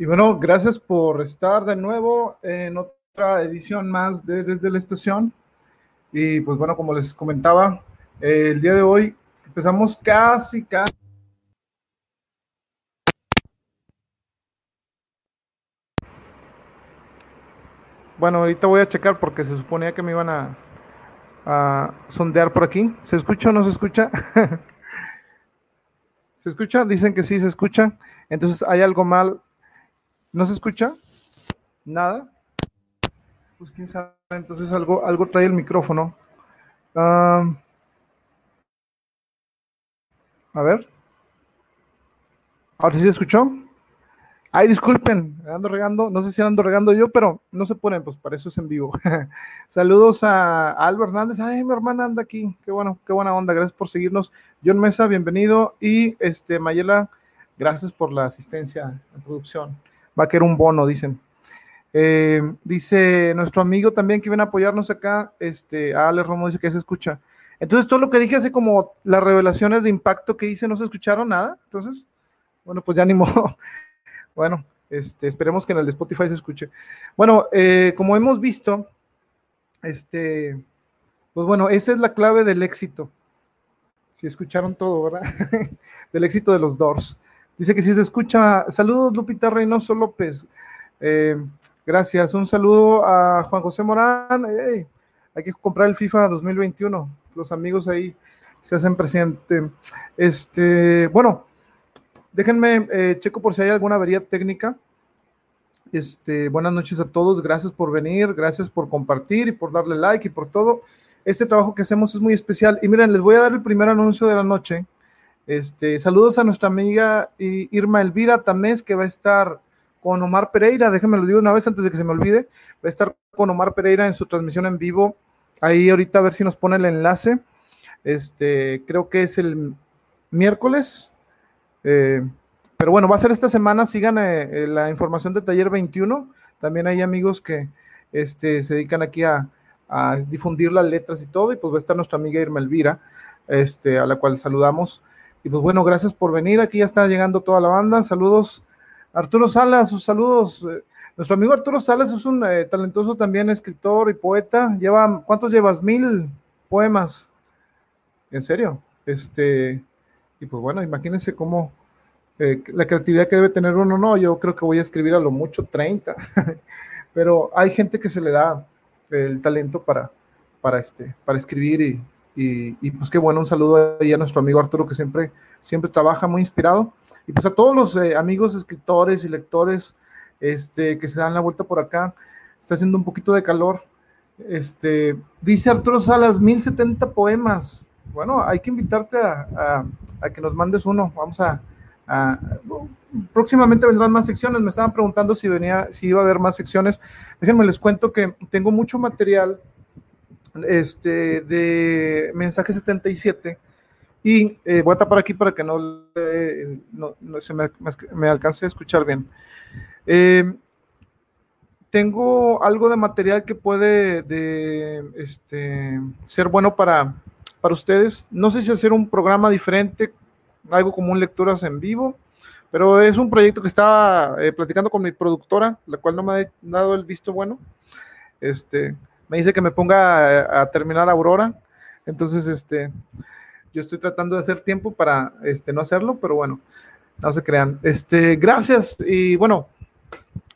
Y bueno, gracias por estar de nuevo en otra edición más de Desde la Estación. Y pues bueno, como les comentaba, el día de hoy empezamos casi, casi. Bueno, ahorita voy a checar porque se suponía que me iban a, a sondear por aquí. ¿Se escucha o no se escucha? ¿Se escucha? Dicen que sí se escucha. Entonces hay algo mal ¿No se escucha? ¿Nada? Pues quién sabe, entonces algo, algo trae el micrófono. a ver. Ahora sí se escuchó. Ay, disculpen, ando regando, no sé si ando regando yo, pero no se ponen, pues para eso es en vivo. Saludos a, Alba Hernández, ay, mi hermana anda aquí, qué bueno, qué buena onda, gracias por seguirnos. John Mesa, bienvenido, y este Mayela, gracias por la asistencia en producción va a querer un bono, dicen. Eh, dice nuestro amigo también que viene a apoyarnos acá, este, Ale Romo dice que se escucha. Entonces, todo lo que dije hace como las revelaciones de impacto que hice, no se escucharon nada. Entonces, bueno, pues ya ni modo. bueno, este, esperemos que en el Spotify se escuche. Bueno, eh, como hemos visto, este, pues bueno, esa es la clave del éxito. Si escucharon todo, ¿verdad? del éxito de los Doors. Dice que si se escucha. Saludos, Lupita Reynoso López. Eh, gracias. Un saludo a Juan José Morán. hay que comprar el FIFA 2021. Los amigos ahí se hacen presente. Este, bueno, déjenme eh, checo por si hay alguna avería técnica. Este, buenas noches a todos. Gracias por venir, gracias por compartir y por darle like y por todo. Este trabajo que hacemos es muy especial. Y miren, les voy a dar el primer anuncio de la noche. Este, saludos a nuestra amiga Irma Elvira Tamés, que va a estar con Omar Pereira. Déjenme lo digo una vez antes de que se me olvide. Va a estar con Omar Pereira en su transmisión en vivo. Ahí ahorita a ver si nos pone el enlace. Este, creo que es el miércoles. Eh, pero bueno, va a ser esta semana. Sigan eh, la información de Taller 21. También hay amigos que este, se dedican aquí a, a, difundir las letras y todo. Y pues va a estar nuestra amiga Irma Elvira, este, a la cual saludamos. Y pues bueno, gracias por venir. Aquí ya está llegando toda la banda. Saludos. Arturo Salas, sus saludos. Eh, nuestro amigo Arturo Salas es un eh, talentoso también escritor y poeta. Lleva, ¿cuántos llevas? Mil poemas. ¿En serio? Este, y pues bueno, imagínense cómo eh, la creatividad que debe tener uno. No, yo creo que voy a escribir a lo mucho 30. Pero hay gente que se le da el talento para, para, este, para escribir y, y, pues qué bueno, un saludo ahí a nuestro amigo Arturo que siempre, siempre trabaja muy inspirado. Y pues a todos los eh, amigos escritores y lectores este, que se dan la vuelta por acá. Está haciendo un poquito de calor. Este, dice Arturo Salas, 1070 poemas. Bueno, hay que invitarte a, que nos mandes uno. Vamos a, próximamente vendrán más secciones. Me estaban preguntando si venía, si iba a haber más secciones. Déjenme les cuento que tengo mucho material este, de mensaje 77 y eh, voy a tapar aquí para que no, se me, alcance a escuchar bien. Eh, tengo algo de material que puede de, este, ser bueno para, para ustedes. No sé si hacer un programa diferente, algo como un lecturas en vivo, pero es un proyecto que estaba eh, platicando con mi productora, la cual no me ha dado el visto bueno. Este, me dice que me ponga a, terminar Aurora. Entonces, este, yo estoy tratando de hacer tiempo para este, no hacerlo, pero bueno, no se crean. Este, gracias. Y bueno,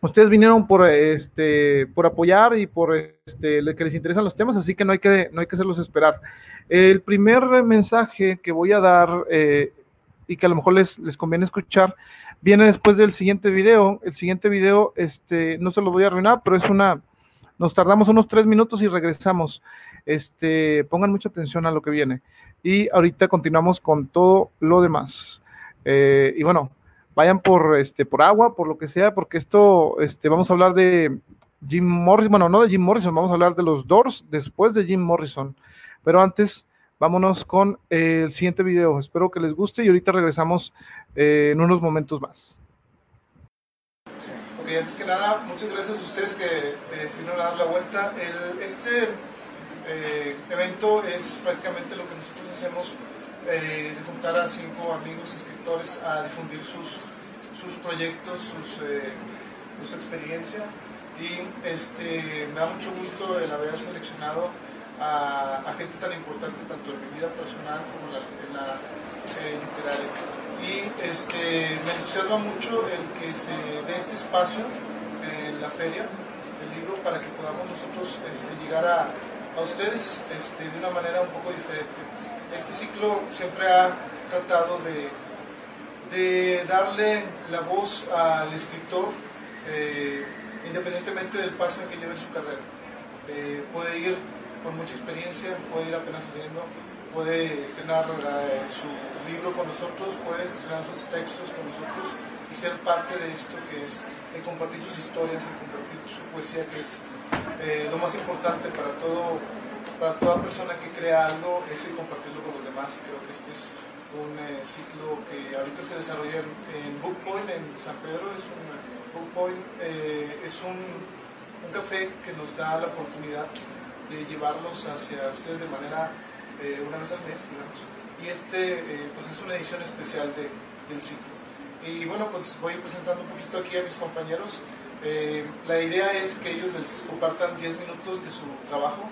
ustedes vinieron por, este, por apoyar y por este, que les interesan los temas, así que no hay que, no hay que hacerlos esperar. El primer mensaje que voy a dar eh, y que a lo mejor les, les conviene escuchar viene después del siguiente video. El siguiente video, este, no se lo voy a arruinar, pero es una nos tardamos unos tres minutos y regresamos. Este, pongan mucha atención a lo que viene. Y ahorita continuamos con todo lo demás. Eh, y bueno, vayan por, este, por agua, por lo que sea, porque esto, este, vamos a hablar de Jim Morrison, bueno, no de Jim Morrison, vamos a hablar de los Doors después de Jim Morrison. Pero antes, vámonos con el siguiente video. Espero que les guste y ahorita regresamos eh, en unos momentos más. Ok, antes que nada, muchas gracias a ustedes que eh, a dar la vuelta. este eh, evento es prácticamente lo que nosotros hacemos, eh, de juntar a cinco amigos escritores a difundir sus sus proyectos, sus, su experiencia y este, me da mucho gusto el haber seleccionado a, gente tan importante tanto en mi vida personal como en la, literaria. Y este, me entusiasma mucho el que se dé este espacio en la feria del libro para que podamos nosotros este, llegar a, a ustedes este, de una manera un poco diferente. Este ciclo siempre ha tratado de, de darle la voz al escritor, eh, independientemente del paso en que lleve su carrera. Eh, puede ir con mucha experiencia, puede ir apenas saliendo, puede estrenar eh, su libro con nosotros, puede estrenar sus textos con nosotros y ser parte de esto que es compartir sus historias, y compartir su poesía, que es eh, lo más importante para todo para toda persona que crea algo es el compartirlo con los demás. Y creo que este es un eh, ciclo que ahorita se desarrolla en, en Bookpoint en San Pedro es un Bookpoint eh, es un, un, café que nos da la oportunidad de llevarlos hacia ustedes de manera una vez al mes digamos y este pues es una edición especial de, del ciclo y bueno pues voy presentando un poquito aquí a mis compañeros eh, la idea es que ellos les compartan 10 minutos de su trabajo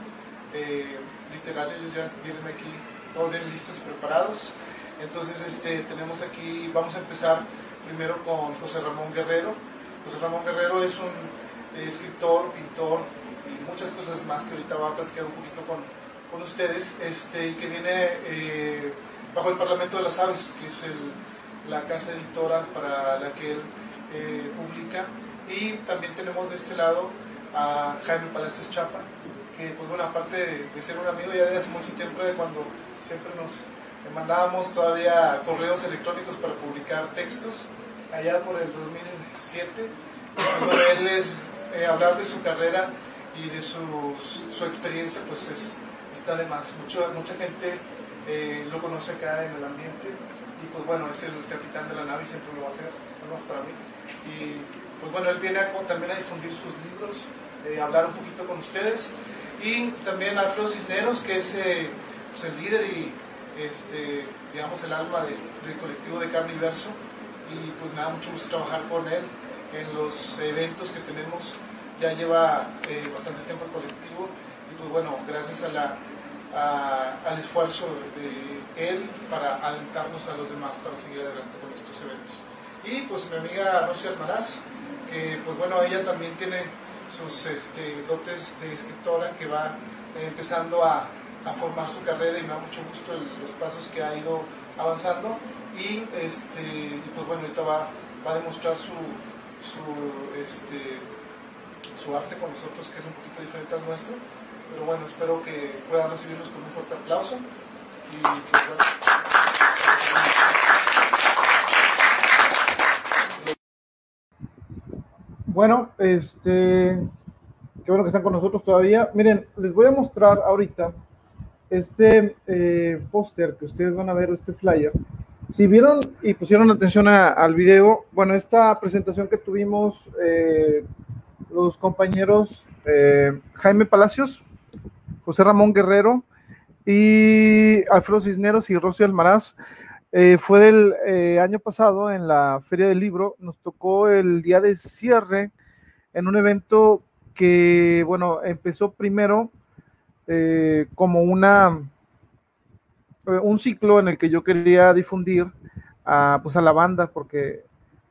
eh, literario. Ellos ya vienen aquí todos bien listos y preparados. Entonces este, tenemos aquí, vamos a empezar primero con José Ramón Guerrero. José Ramón Guerrero es un escritor, pintor y muchas cosas más que ahorita voy a platicar un poquito con, con ustedes, este, y que viene eh, bajo el Parlamento de las Aves, que es la casa editora para la que él publica y también tenemos de este lado a Jaime Palacios Chapa, que pues bueno, aparte de, ser un amigo ya de hace mucho tiempo, de cuando siempre nos mandábamos todavía correos electrónicos para publicar textos, allá por el 2007. Pues, él es, eh, hablar de su carrera y de su, su experiencia, pues es, está de más. Mucho, mucha gente eh, lo conoce acá en el ambiente y pues bueno, es el capitán de la nave y siempre lo va a hacer, no para mí. Y pues bueno, él viene también a difundir sus libros, eh, hablar un poquito con ustedes. Y también Alfredo Cisneros, que es eh, pues el líder y este, digamos el alma del colectivo de Carne y Verso. Y pues me da mucho gusto trabajar con él en los eventos que tenemos. Ya lleva eh, bastante tiempo el colectivo pues bueno, gracias a al esfuerzo de él para alentarnos a los demás para seguir adelante con estos eventos. Y pues mi amiga Rosy Almaraz, que pues bueno, ella también tiene sus este, dotes de escritora que va empezando a, formar su carrera y me da mucho gusto los pasos que ha ido avanzando y, este, pues bueno, ahorita va, a demostrar su, su, este, su arte con nosotros que es un poquito diferente al nuestro, pero bueno, espero que puedan recibirlos con un fuerte aplauso y Bueno, este, qué bueno que están con nosotros todavía. Miren, les voy a mostrar ahorita este eh, póster que ustedes van a ver, este flyer. Si vieron y pusieron atención al video, bueno, esta presentación que tuvimos eh, los compañeros eh, Jaime Palacios, José Ramón Guerrero y Alfredo Cisneros y Rocío Almaraz, eh, fue del eh, año pasado en la Feria del Libro, nos tocó el día de cierre en un evento que, bueno, empezó primero eh, como una, un ciclo en el que yo quería difundir a, pues a la banda, porque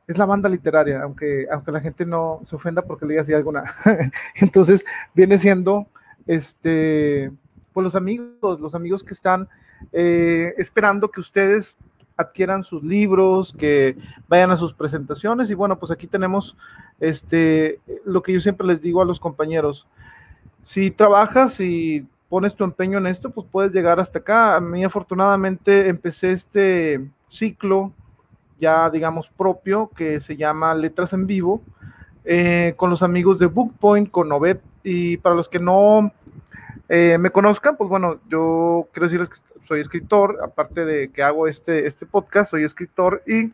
es la banda literaria, aunque, aunque la gente no se ofenda porque le diga así alguna. Entonces, viene siendo este, pues los amigos, los amigos que están esperando que ustedes adquieran sus libros, que vayan a sus presentaciones y bueno, pues aquí tenemos este lo que yo siempre les digo a los compañeros. Si trabajas y pones tu empeño en esto, pues puedes llegar hasta acá. A mí afortunadamente empecé este ciclo ya digamos propio que se llama Letras en Vivo eh, con los amigos de Bookpoint, con Novet y para los que no eh, me conozcan, pues bueno, yo quiero decirles que soy escritor, aparte de que hago este, este podcast, soy escritor y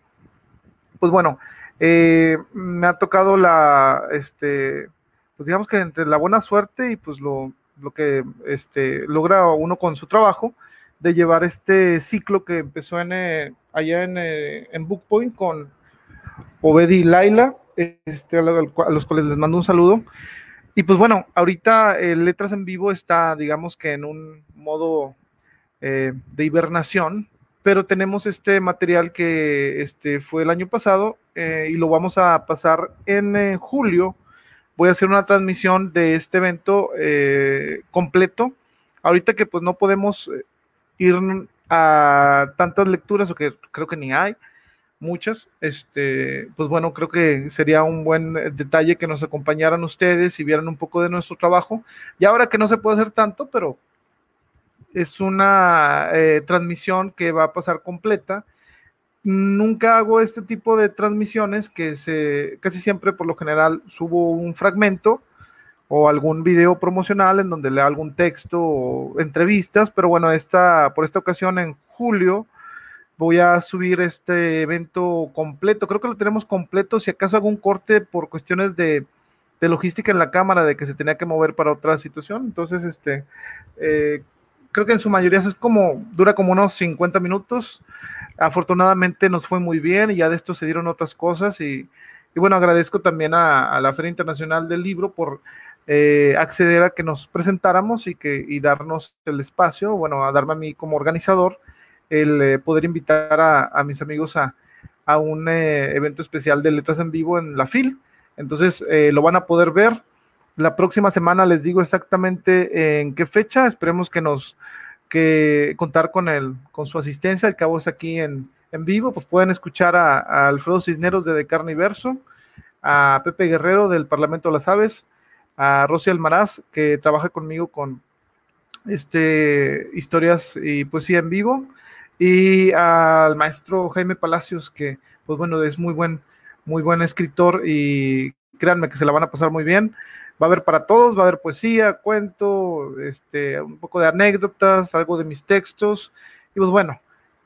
pues bueno, eh, me ha tocado la, este, pues digamos que entre la buena suerte y pues lo, lo que este, logra uno con su trabajo, de llevar este ciclo que empezó en, eh, allá en, en Bookpoint con, Obedi y Laila, este, a los cuales les mando un saludo. Y pues bueno, ahorita eh, Letras en Vivo está, digamos que en un modo eh, de hibernación, pero tenemos este material que este, fue el año pasado eh, y lo vamos a pasar en julio. Voy a hacer una transmisión de este evento completo. Ahorita que pues no podemos ir a tantas lecturas, o que creo que ni hay, muchas, este, pues bueno, creo que sería un buen detalle que nos acompañaran ustedes y vieran un poco de nuestro trabajo. Y ahora que no se puede hacer tanto, pero es una eh, transmisión que va a pasar completa. Nunca hago este tipo de transmisiones que se, casi siempre por lo general subo un fragmento o algún video promocional en donde lea algún texto o entrevistas, pero bueno, esta, por esta ocasión en julio voy a subir este evento completo. Creo que lo tenemos completo. Si acaso un corte por cuestiones de, logística en la cámara, de que se tenía que mover para otra situación. Entonces, este, eh, creo que en su mayoría es como, dura como unos 50 minutos. Afortunadamente nos fue muy bien y ya de esto se dieron otras cosas. Y, bueno, agradezco también a, la Feria Internacional del Libro por eh, acceder a que nos presentáramos y, que, y darnos el espacio, bueno, a darme a mí como organizador el eh, poder invitar a, mis amigos a, un eh, evento especial de letras en vivo en la FIL. Entonces eh, lo van a poder ver. La próxima semana les digo exactamente en qué fecha. Esperemos que nos que contar con el, con su asistencia. Al cabo es aquí en, vivo. Pues pueden escuchar a, Alfredo Cisneros de De Carne y Verso, a Pepe Guerrero del Parlamento de las Aves, a Rosy Almaraz, que trabaja conmigo con este, historias y poesía en vivo y al maestro Jaime Palacios, que pues bueno, es muy buen, muy buen escritor y créanme que se la van a pasar muy bien. Va a haber para todos, va a haber poesía, cuento, este, un poco de anécdotas, algo de mis textos. Y pues bueno,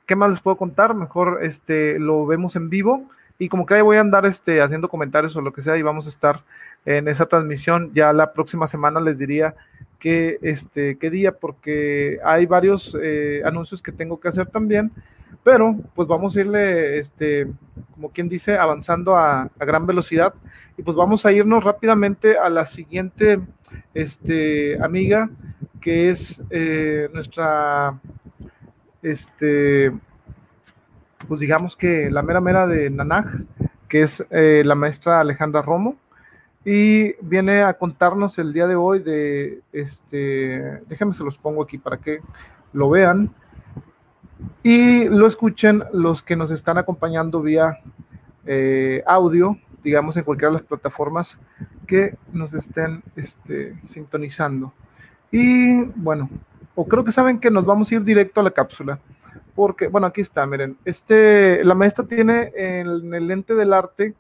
¿qué más les puedo contar? Mejor este, lo vemos en vivo. Y como que ahí voy a andar este, haciendo comentarios o lo que sea y vamos a estar en esa transmisión. Ya la próxima semana les diría qué, este, qué día, porque hay varios eh, anuncios que tengo que hacer también, pero pues vamos a irle, este, como quien dice, avanzando a, gran velocidad. Y pues vamos a irnos rápidamente a la siguiente este, amiga, que es eh, nuestra, este, pues digamos que la mera mera de Nanaj, que es eh, la maestra Alejandra Romo y viene a contarnos el día de hoy de este, déjenme se los pongo aquí para que lo vean y lo escuchen los que nos están acompañando vía eh, audio, digamos en cualquiera de las plataformas que nos estén este, sintonizando. Y bueno, o creo que saben que nos vamos a ir directo a la cápsula, porque, bueno, aquí está, miren, este, la maestra tiene en el lente del arte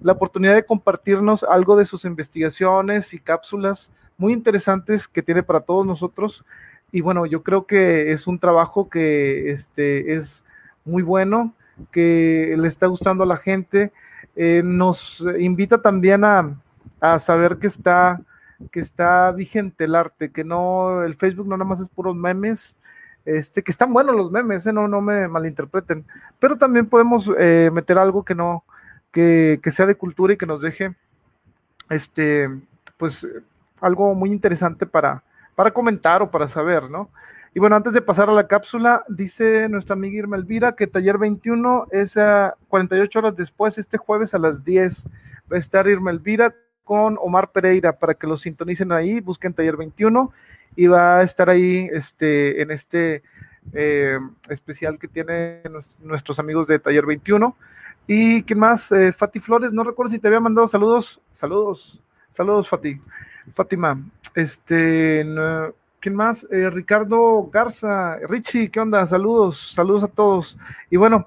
la oportunidad de compartirnos algo de sus investigaciones y cápsulas muy interesantes que tiene para todos nosotros. Y bueno, yo creo que es un trabajo que este, es muy bueno, que le está gustando a la gente. Eh, nos invita también a, saber que está, que está vigente el arte, que no, el Facebook no nada más es puros memes, este, que están buenos los memes, eh, no, no me malinterpreten, pero también podemos eh, meter algo que no, que, sea de cultura y que nos deje este, pues algo muy interesante para, para comentar o para saber, ¿no? Y bueno, antes de pasar a la cápsula, dice nuestra amiga Irma Elvira que taller 21 es a 48 horas después, este jueves a las 10. Va a estar Irma Elvira con Omar Pereira para que lo sintonicen ahí, busquen taller 21 y va a estar ahí este, en este eh, especial que tienen nuestros amigos de taller 21. ¿Y quién más? Eh, Fati Flores, no recuerdo si te había mandado saludos. Saludos, saludos, Fati. Fátima. Este, ¿quién más? Eh, Ricardo Garza, Richie, ¿qué onda? Saludos, saludos a todos. Y bueno,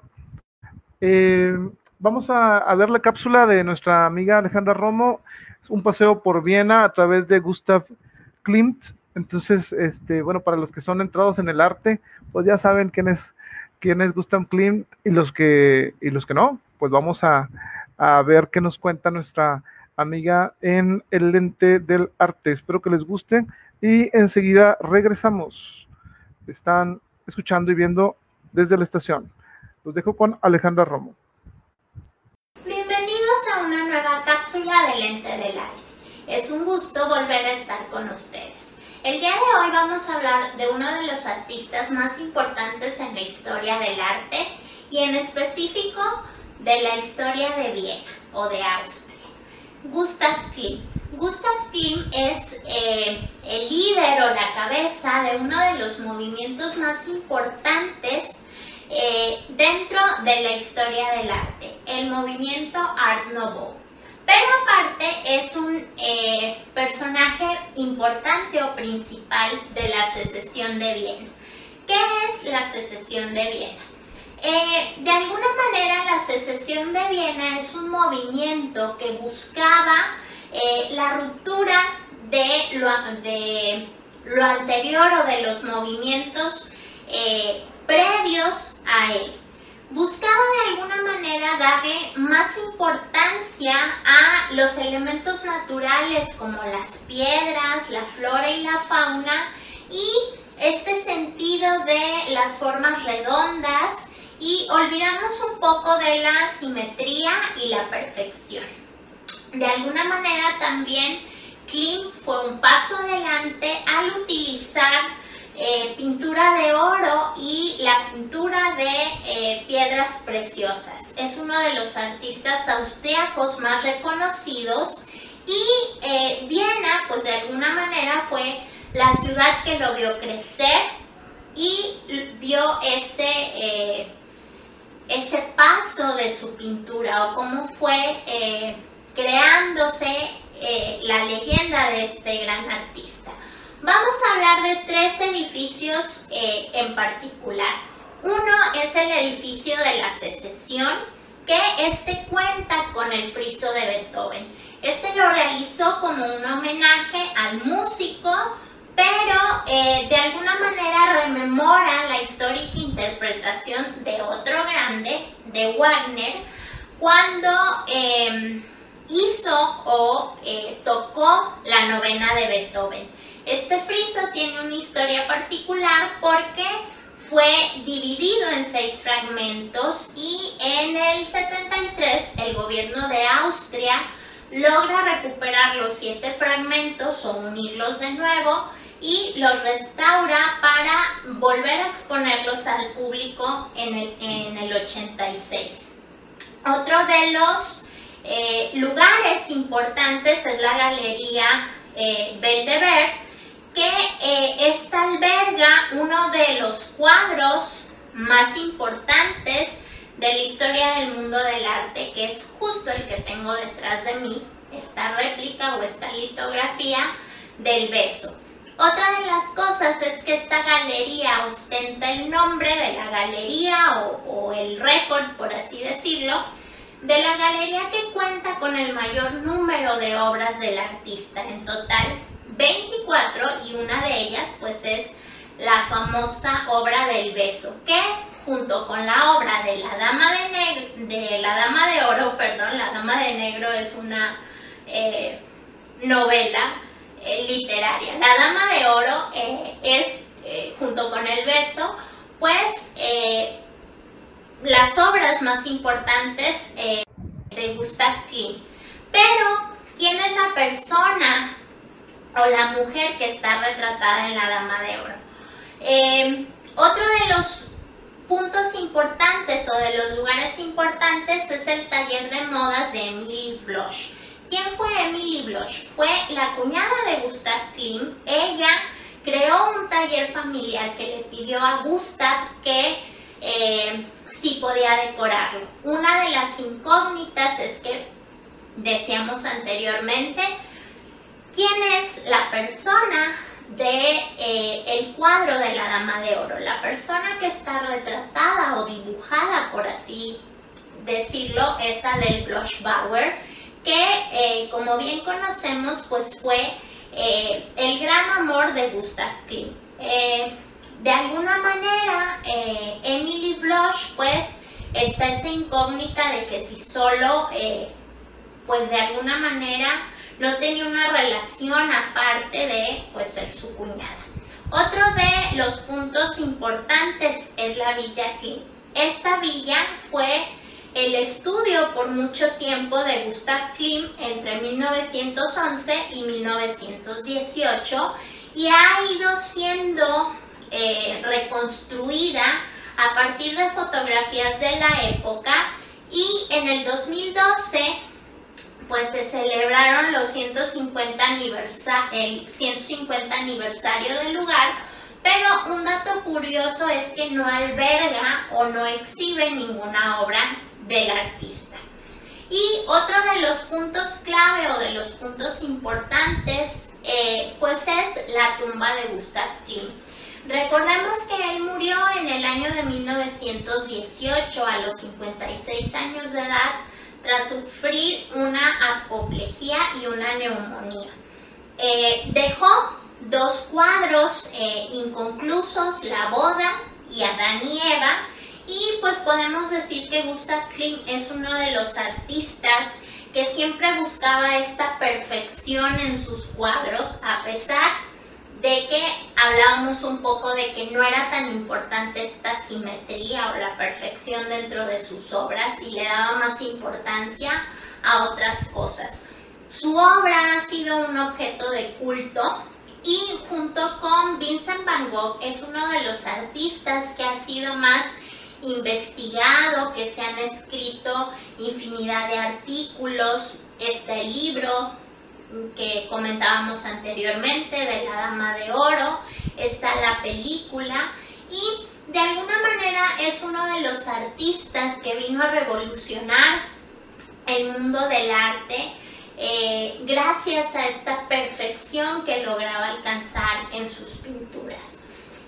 eh, vamos a, ver la cápsula de nuestra amiga Alejandra Romo, un paseo por Viena a través de Gustav Klimt. Entonces, este, bueno, para los que son entrados en el arte, pues ya saben quién es, quién es Gustav Klimt y los que, y los que no, pues vamos a, ver qué nos cuenta nuestra amiga en el lente del arte. Espero que les guste y enseguida regresamos. Están escuchando y viendo desde la estación. Los dejo con Alejandra Romo. Mi cápsula de lente del aire. Es un gusto volver a estar con ustedes. El día de hoy vamos a hablar de uno de los artistas más importantes en la historia del arte y en específico de la historia de Viena o de Austria, Gustav Klimt. Gustav Klimt es eh, el líder o la cabeza de uno de los movimientos más importantes eh, dentro de la historia del arte, el movimiento Art Nouveau. Pero aparte es un eh, personaje importante o principal de la secesión de Viena. ¿Qué es la secesión de Viena? Eh, de alguna manera la secesión de Viena es un movimiento que buscaba la ruptura de lo, de lo, anterior o de los movimientos previos a él. Buscaba de alguna manera darle más importancia a los elementos naturales como las piedras, la flora y la fauna y este sentido de las formas redondas y olvidarnos un poco de la simetría y la perfección. De alguna manera también Klim fue un paso adelante al utilizar eh, pintura de oro y la pintura de eh, piedras preciosas. Es uno de los artistas austriacos más reconocidos y eh, Viena, pues de alguna manera fue la ciudad que lo vio crecer y vio ese, ese paso de su pintura o cómo fue creándose la leyenda de este gran artista. Vamos a hablar de tres edificios eh, en particular. Uno es el edificio de la secesión, que este cuenta con el friso de Beethoven. Este lo realizó como un homenaje al músico, pero eh, de alguna manera rememora la histórica interpretación de otro grande, de Wagner, cuando em, hizo o eh, tocó la novena de Beethoven. Este friso tiene una historia particular porque fue dividido en seis fragmentos y en el 73 el gobierno de Austria logra recuperar los siete fragmentos o unirlos de nuevo y los restaura para volver a exponerlos al público en el, 86. Otro de los eh, lugares importantes es la Galería eh, que eh, alberga uno de los cuadros más importantes de la historia del mundo del arte, que es justo el que tengo detrás de mí, esta réplica o esta litografía del beso. Otra de las cosas es que esta galería ostenta el nombre de la galería o, o el récord, por así decirlo, de la galería que cuenta con el mayor número de obras del artista. En total, 24 y una de ellas pues es la famosa obra del beso, que junto con la obra de la dama de, de la dama de oro, perdón, la dama de negro es una eh, novela eh, literaria. La dama de oro eh, es junto con el beso, pues las obras más importantes de Gustav Klimt. Pero, ¿quién es la persona o la mujer que está retratada en la Dama de Oro. Eh, otro de los puntos importantes o de los lugares importantes es el taller de modas de Emily Bloch. ¿Quién fue Emily Bloch? Fue la cuñada de Gustav Klimt. Ella creó un taller familiar que le pidió a Gustav que eh, sí podía decorarlo. Una de las incógnitas es que decíamos anteriormente, ¿Quién es la persona de eh, el cuadro de la Dama de Oro? La persona que está retratada o dibujada, por así decirlo, esa del Blush-Bauer, que eh, como bien conocemos, pues fue eh, el gran amor de Gustav Klimt. de alguna manera, Emily Blush, pues, está esa incógnita de que si solo, pues de alguna manera, no tenía una relación aparte de pues ser su cuñada. Otro de los puntos importantes es la Villa Klimt. Esta villa fue el estudio por mucho tiempo de Gustav Klimt entre 1911 y 1918 y ha ido siendo eh, reconstruida a partir de fotografías de la época y en el 2012 pues se celebraron los 150 el 150 aniversario del lugar, pero un dato curioso es que no alberga o no exhibe ninguna obra del artista. Y otro de los puntos clave o de los puntos importantes, eh, pues es la tumba de Gustav Klimt. Recordemos que él murió en el año de 1918 a los 56 años de edad tras sufrir una apoplejía y una neumonía. Eh, dejó dos cuadros eh, inconclusos, La boda y Adán y Eva, y pues podemos decir que Gustav Klimt es uno de los artistas que siempre buscaba esta perfección en sus cuadros, a pesar de que hablábamos un poco de que no era tan importante esta simetría o la perfección dentro de sus obras y le daba más importancia a otras cosas. Su obra ha sido un objeto de culto y junto con Vincent Van Gogh es uno de los artistas que ha sido más investigado, que se han escrito infinidad de artículos. Este libro que comentábamos anteriormente de la Dama de Oro, está la película y de alguna manera es uno de los artistas que vino a revolucionar el mundo del arte eh, gracias a esta perfección que lograba alcanzar en sus pinturas.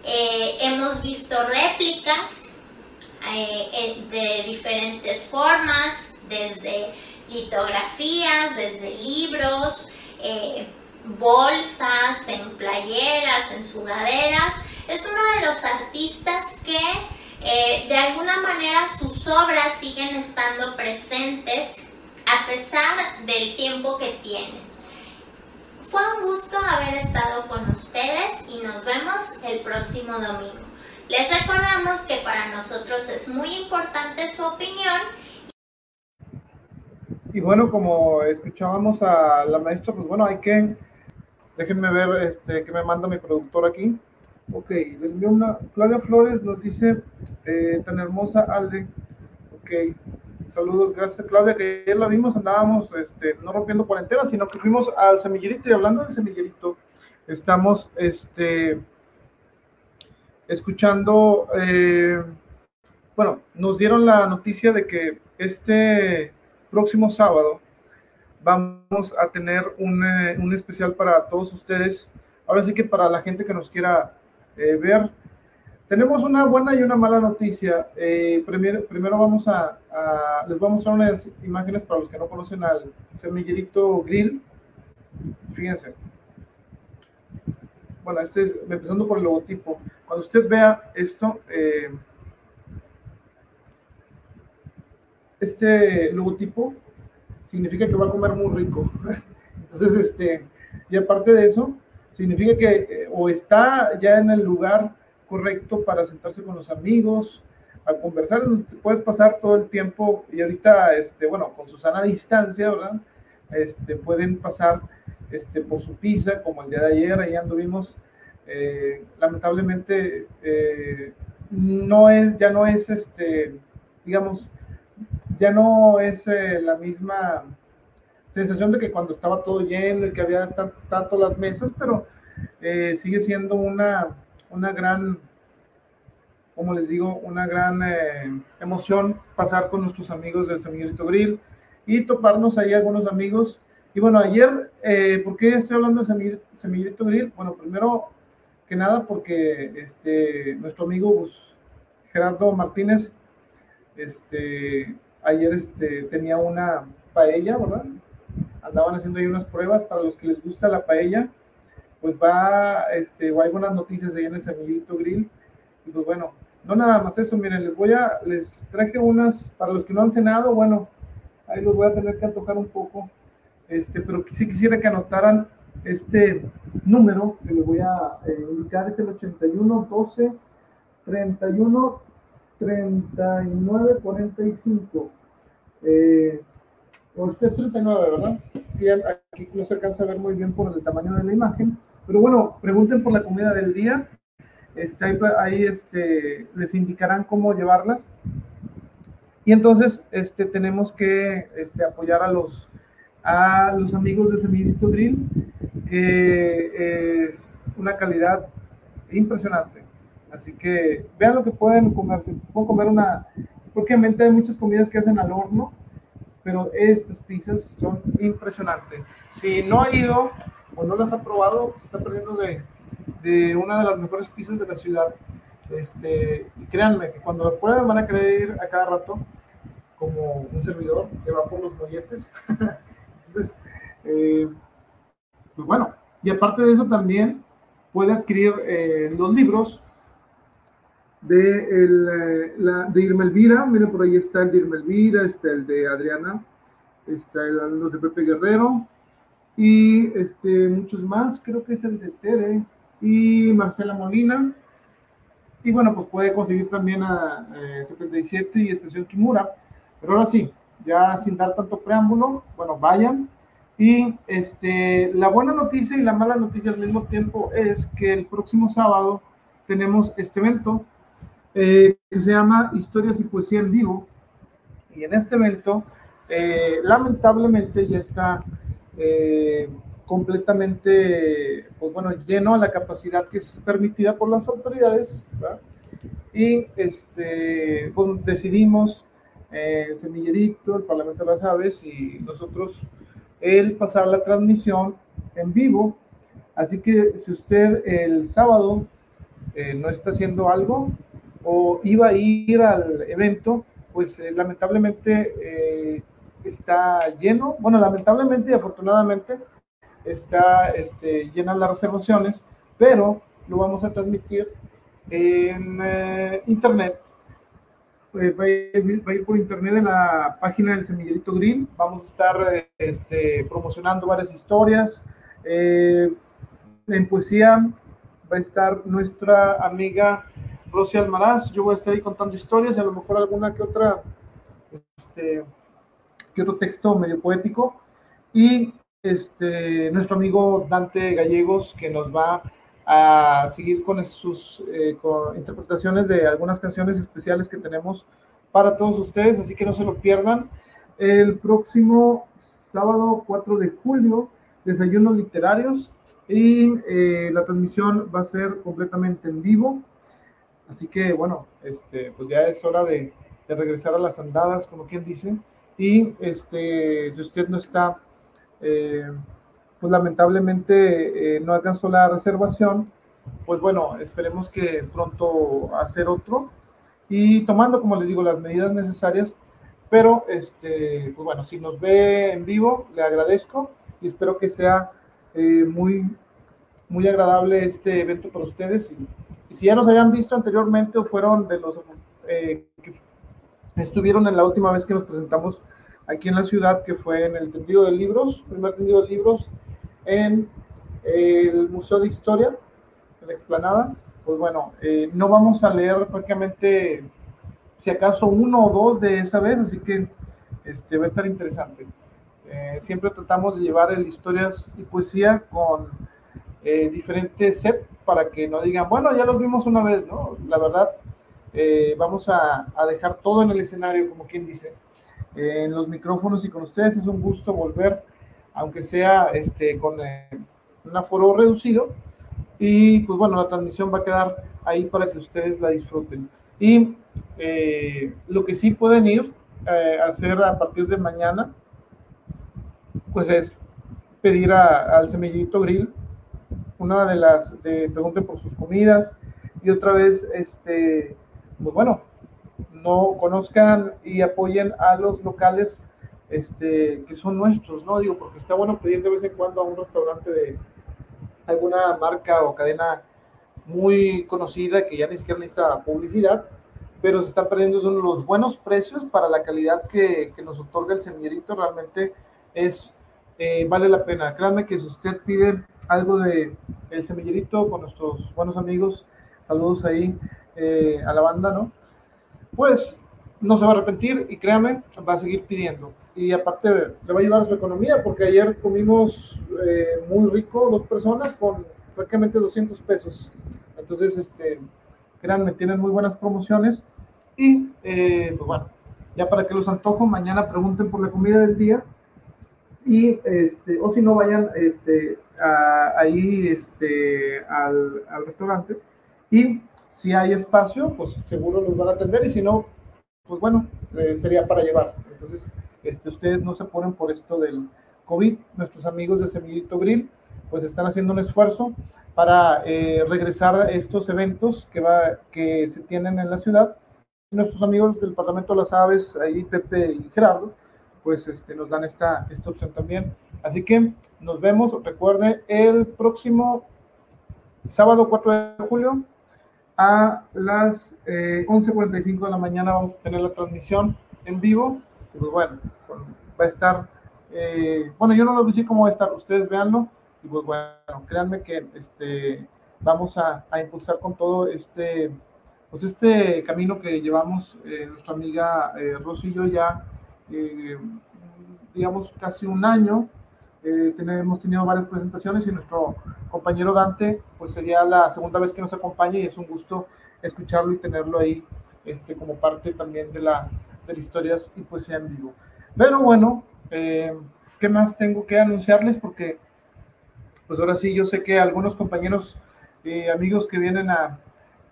Eh, hemos visto réplicas eh, de diferentes formas, desde litografías, desde libros, eh, bolsas, en playeras, en sudaderas. Es uno de los artistas que eh, de alguna manera sus obras siguen estando presentes a pesar del tiempo que tienen. Fue un gusto haber estado con ustedes y nos vemos el próximo domingo. Les recordamos que para nosotros es muy importante su opinión y bueno, como escuchábamos a la maestra, pues bueno, hay que, déjenme ver este, que me manda mi productor aquí. Ok, les envío una, Claudia Flores nos dice, eh, tan hermosa Alde. Ok, saludos, gracias Claudia, que ayer la vimos, andábamos este, no rompiendo cuarentena, sino que fuimos al semillerito y hablando del semillerito, estamos este, escuchando, eh, bueno, nos dieron la noticia de que este próximo sábado vamos a tener un, eh, un, especial para todos ustedes. Ahora sí que para la gente que nos quiera eh, ver, tenemos una buena y una mala noticia. Primero, primero vamos a, les voy a mostrar unas imágenes para los que no conocen al semillerito grill. Fíjense. Bueno, este es empezando por el logotipo. Cuando usted vea esto, este logotipo significa que va a comer muy rico. Entonces, este, y aparte de eso, significa que eh, o está ya en el lugar correcto para sentarse con los amigos, a conversar, puedes pasar todo el tiempo y ahorita, este, bueno, con su sana distancia, ¿verdad? Este, pueden pasar este, por su pizza, como el día de ayer, ahí anduvimos, eh, lamentablemente, eh, no es, ya no es, este, digamos, ya no es eh, la misma sensación de que cuando estaba todo lleno y que había estado todas las mesas, pero sigue siendo una, una gran, como les digo, una gran emoción pasar con nuestros amigos del Semillito Grill y toparnos ahí algunos amigos. Y bueno, ayer, ¿por qué estoy hablando de Semillito Grill? Bueno, primero que nada porque este, nuestro amigo pues, Gerardo Martínez este, Ayer este, tenía una paella, ¿verdad? Andaban haciendo ahí unas pruebas para los que les gusta la paella. Pues va, este, o hay buenas noticias ahí en el Semillito Grill. Y pues bueno, no nada más eso, miren, les voy a, les traje unas, para los que no han cenado, bueno, ahí los voy a tener que antojar un poco, este, pero sí quisiera que anotaran este número que les voy a eh, indicar, es el 81 12 31 39 45. Eh, este es 39, ¿verdad? Sí, aquí no se alcanza a ver muy bien por el tamaño de la imagen. Pero bueno, pregunten por la comida del día. Este, ahí, ahí este, les indicarán cómo llevarlas. Y entonces este, tenemos que este, apoyar a los, a los amigos de Semillito Grill, que es una calidad impresionante. Así que vean lo que pueden comer. pueden comer una, porque hay muchas comidas que hacen al horno, pero estas pizzas son impresionantes. Si no ha ido o no las ha probado, se está perdiendo de, de una de las mejores pizzas de la ciudad. Este, y créanme que cuando las prueben van a ir a cada rato como un servidor que va por los molletes. Entonces, eh, pues bueno, y aparte de eso también puede adquirir eh, los libros de, el, eh, la, Irma Elvira. Miren, por ahí está el de Irma Elvira, está el de Adriana, está el, los de Pepe Guerrero y este, muchos más. Creo que es el de Tere y Marcela Molina. Y bueno, pues puede conseguir también a 77 y Estación Kimura. Pero ahora sí, ya sin dar tanto preámbulo, bueno, vayan. Y este, la buena noticia y la mala noticia al mismo tiempo es que el próximo sábado tenemos este evento eh, que se llama Historias y Poesía en Vivo. Y en este evento, eh, lamentablemente, ya está eh, completamente, pues bueno, lleno a la capacidad que es permitida por las autoridades. Y este, pues, decidimos, Semillerito, el Parlamento de las Aves y nosotros, el pasar la transmisión en vivo. Así que si usted el sábado no está haciendo algo, o iba a ir al evento, pues eh, lamentablemente eh, está lleno. Bueno, lamentablemente y afortunadamente está este, llenas las reservaciones, pero lo vamos a transmitir en eh, internet. Va a, ir, por internet en la página del Semillerito Green. Vamos a estar este, promocionando varias historias. en poesía va a estar nuestra amiga Rosy Almaraz, yo voy a estar ahí contando historias a lo mejor alguna que otra, este, que otro texto medio poético. Y este, nuestro amigo Dante Gallegos, que nos va a seguir con sus eh, interpretaciones de algunas canciones especiales que tenemos para todos ustedes, así que no se lo pierdan. El próximo sábado 4 de julio, desayunos literarios y eh, la transmisión va a ser completamente en vivo. Así que bueno, este, pues ya es hora de, regresar a las andadas, como quien dice. Y este, si usted no está, eh, pues lamentablemente eh, no alcanzó la reservación, pues bueno, esperemos que pronto hacer otro. Y tomando, como les digo, las medidas necesarias. Pero, este, pues bueno, si nos ve en vivo, le agradezco y espero que sea eh, muy, muy agradable este evento para ustedes. Y si ya nos habían visto anteriormente o fueron de los eh, que estuvieron en la última vez que nos presentamos aquí en la ciudad, que fue en el tendido de libros, primer tendido de libros en el Museo de Historia, en la explanada, pues bueno, eh, no vamos a leer prácticamente, si acaso uno o dos de esa vez, así que este, va a estar interesante. Eh, siempre tratamos de llevar el historias y poesía con diferentes sets para que no digan, bueno, ya los vimos una vez, ¿no? La verdad, eh, vamos a, dejar todo en el escenario, como quien dice, en los micrófonos y con ustedes. Es un gusto volver, aunque sea este, con eh, un aforo reducido. Y pues bueno, la transmisión va a quedar ahí para que ustedes la disfruten. Y eh, lo que sí pueden ir a hacer a partir de mañana, pues es pedir al semillito grill una de las de por sus comidas y otra vez, este, pues bueno, no conozcan y apoyen a los locales este, que son nuestros, ¿no? Digo, porque está bueno pedir de vez en cuando a un restaurante de alguna marca o cadena muy conocida que ya ni siquiera necesita publicidad, pero se están perdiendo de los buenos precios para la calidad que, que nos otorga el semillerito, realmente es, eh, vale la pena. Créanme que si usted pide algo de El Semillerito con nuestros buenos amigos. Saludos ahí eh, a la banda, ¿no? Pues no se va a arrepentir y créame, va a seguir pidiendo. Y aparte le va a ayudar a su economía porque ayer comimos eh, muy rico dos personas con prácticamente 200 pesos. Entonces, este, créanme, tienen muy buenas promociones y eh, pues bueno, ya para que los antojo, mañana pregunten por la comida del día y este, o si no vayan este, ahí este, al, al, restaurante y si hay espacio, pues seguro los van a atender y si no, pues bueno, eh, sería para llevar. Entonces, este, ustedes no se ponen por esto del COVID, nuestros amigos de Semillito Grill, pues están haciendo un esfuerzo para eh, regresar a estos eventos que, va, que se tienen en la ciudad. nuestros amigos del Parlamento de las Aves, ahí Pepe y Gerardo, pues este, nos dan esta, esta opción también. Así que nos vemos, recuerde, el próximo sábado 4 de julio a las 11.45 eh, de la mañana vamos a tener la transmisión en vivo. Pues bueno, va a estar, eh, bueno, yo no lo sé cómo va a estar, ustedes véanlo. Y pues bueno, créanme que este, vamos a, a impulsar con todo este, pues este camino que llevamos eh, nuestra amiga Rosy y yo ya eh, digamos, casi un año. Eh, hemos tenido varias presentaciones y nuestro compañero Dante, pues sería la segunda vez que nos acompaña y es un gusto escucharlo y tenerlo ahí este, como parte también de, la, de historias y poesía en vivo. Pero bueno, eh, ¿qué más tengo que anunciarles? Porque, pues ahora sí, yo sé que algunos compañeros, eh, amigos que vienen a,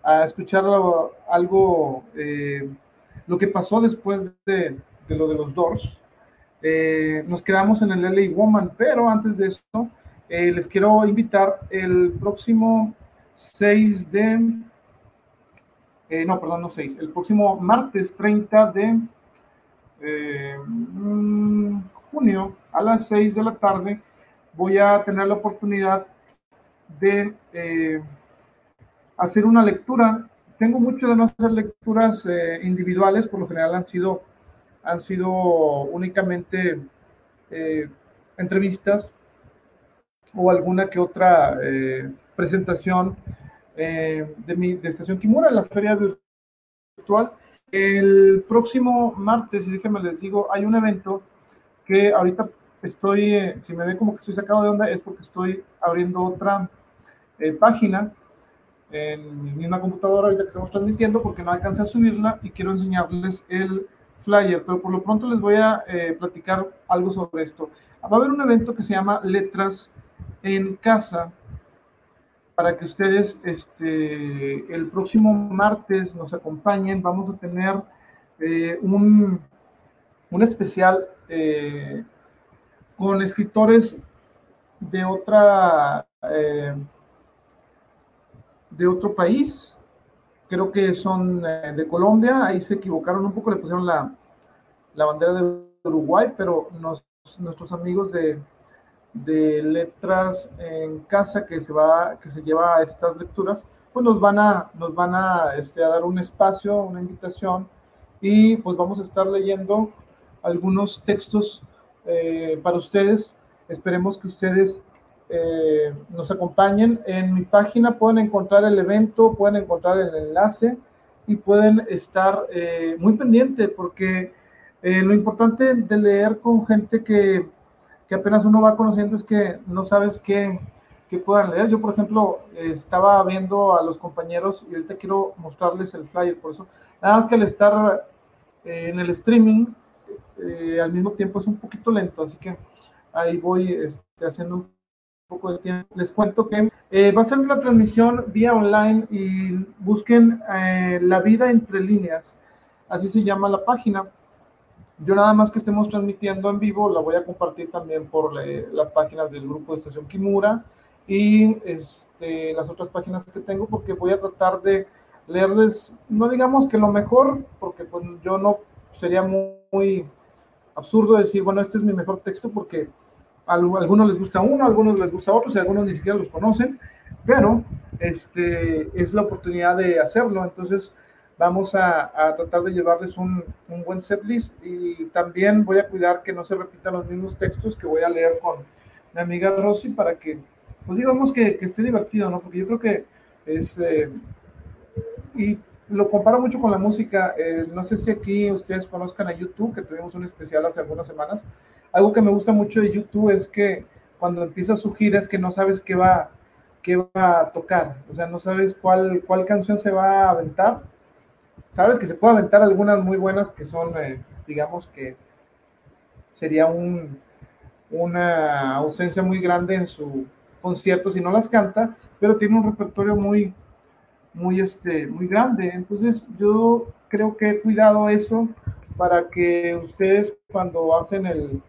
a escuchar algo, lo que pasó después de, de lo de los Doors. Eh, nos quedamos en el LA Woman, pero antes de eso, eh, les quiero invitar el próximo 6 de, eh, no, perdón, no 6, el próximo martes 30 de mm, junio a las 6 de la tarde voy a tener la oportunidad de hacer una lectura. Tengo mucho de no hacer lecturas individuales, por lo general han sido han sido únicamente eh, entrevistas o alguna que otra eh, presentación eh, de, mi, de Estación Kimura la feria virtual. El próximo martes, déjenme les digo, hay un evento que ahorita estoy, si me ve como que estoy sacado de onda, es porque estoy abriendo otra página en mi misma computadora ahorita que estamos transmitiendo porque no alcancé a subirla y quiero enseñarles el flyer, pero por lo pronto les voy a eh, platicar algo sobre esto. Va a haber un evento que se llama Letras en Casa para que ustedes este, el próximo martes nos acompañen. Vamos a tener eh, un, un, especial eh, con escritores de otra de otro país, creo que son eh, de Colombia, ahí se equivocaron un poco, le pusieron la, la bandera de Uruguay, pero nuestros amigos de, de letras en casa que se va, que se lleva a estas lecturas, pues nos van a, nos van a, este, a dar un espacio, una invitación, y pues vamos a estar leyendo algunos textos eh, para ustedes. Esperemos que ustedes eh, nos acompañen. En mi página pueden encontrar el evento, pueden encontrar el enlace y pueden estar eh, muy pendientes porque lo importante de leer con gente que, que, apenas uno va conociendo es que no sabes qué, qué puedan leer. Yo, por ejemplo, estaba viendo a los compañeros y ahorita quiero mostrarles el flyer, por eso. Nada más que al estar en el streaming, al mismo tiempo es un poquito lento, así que ahí voy este, haciendo un poco de tiempo, les cuento que eh, va a ser la transmisión vía online y busquen eh, La vida entre líneas, así se llama la página. Yo nada más que estemos transmitiendo en vivo, la voy a compartir también por las páginas del grupo de Estación Kimura y este, las otras páginas que tengo, porque voy a tratar de leerles, no digamos que lo mejor, porque pues, yo no sería muy absurdo decir, bueno, este es mi mejor texto, porque a algunos les gusta uno, a algunos les gusta otro, y algunos ni siquiera los conocen, pero este, es la oportunidad de hacerlo. Entonces, vamos a, tratar de llevarles un, un buen setlist y también voy a cuidar que no se repitan los mismos textos que voy a leer con mi amiga Rosy para que, pues digamos que, que esté divertido, ¿no? Porque yo creo que es, eh, y lo comparo mucho con la música. Eh, no sé si aquí ustedes conozcan a YouTube, que tuvimos un especial hace algunas semanas. Algo que me gusta mucho de YouTube es que cuando empieza su gira es que no sabes qué va, qué va a tocar. O sea, no sabes cuál, cuál canción se va a aventar. Sabes que se puede aventar algunas muy buenas que son, eh, digamos que sería un, una ausencia muy grande en su concierto si no las canta, pero tiene un repertorio muy, muy, este, muy grande. Entonces yo creo que he cuidado eso para que ustedes cuando hacen el,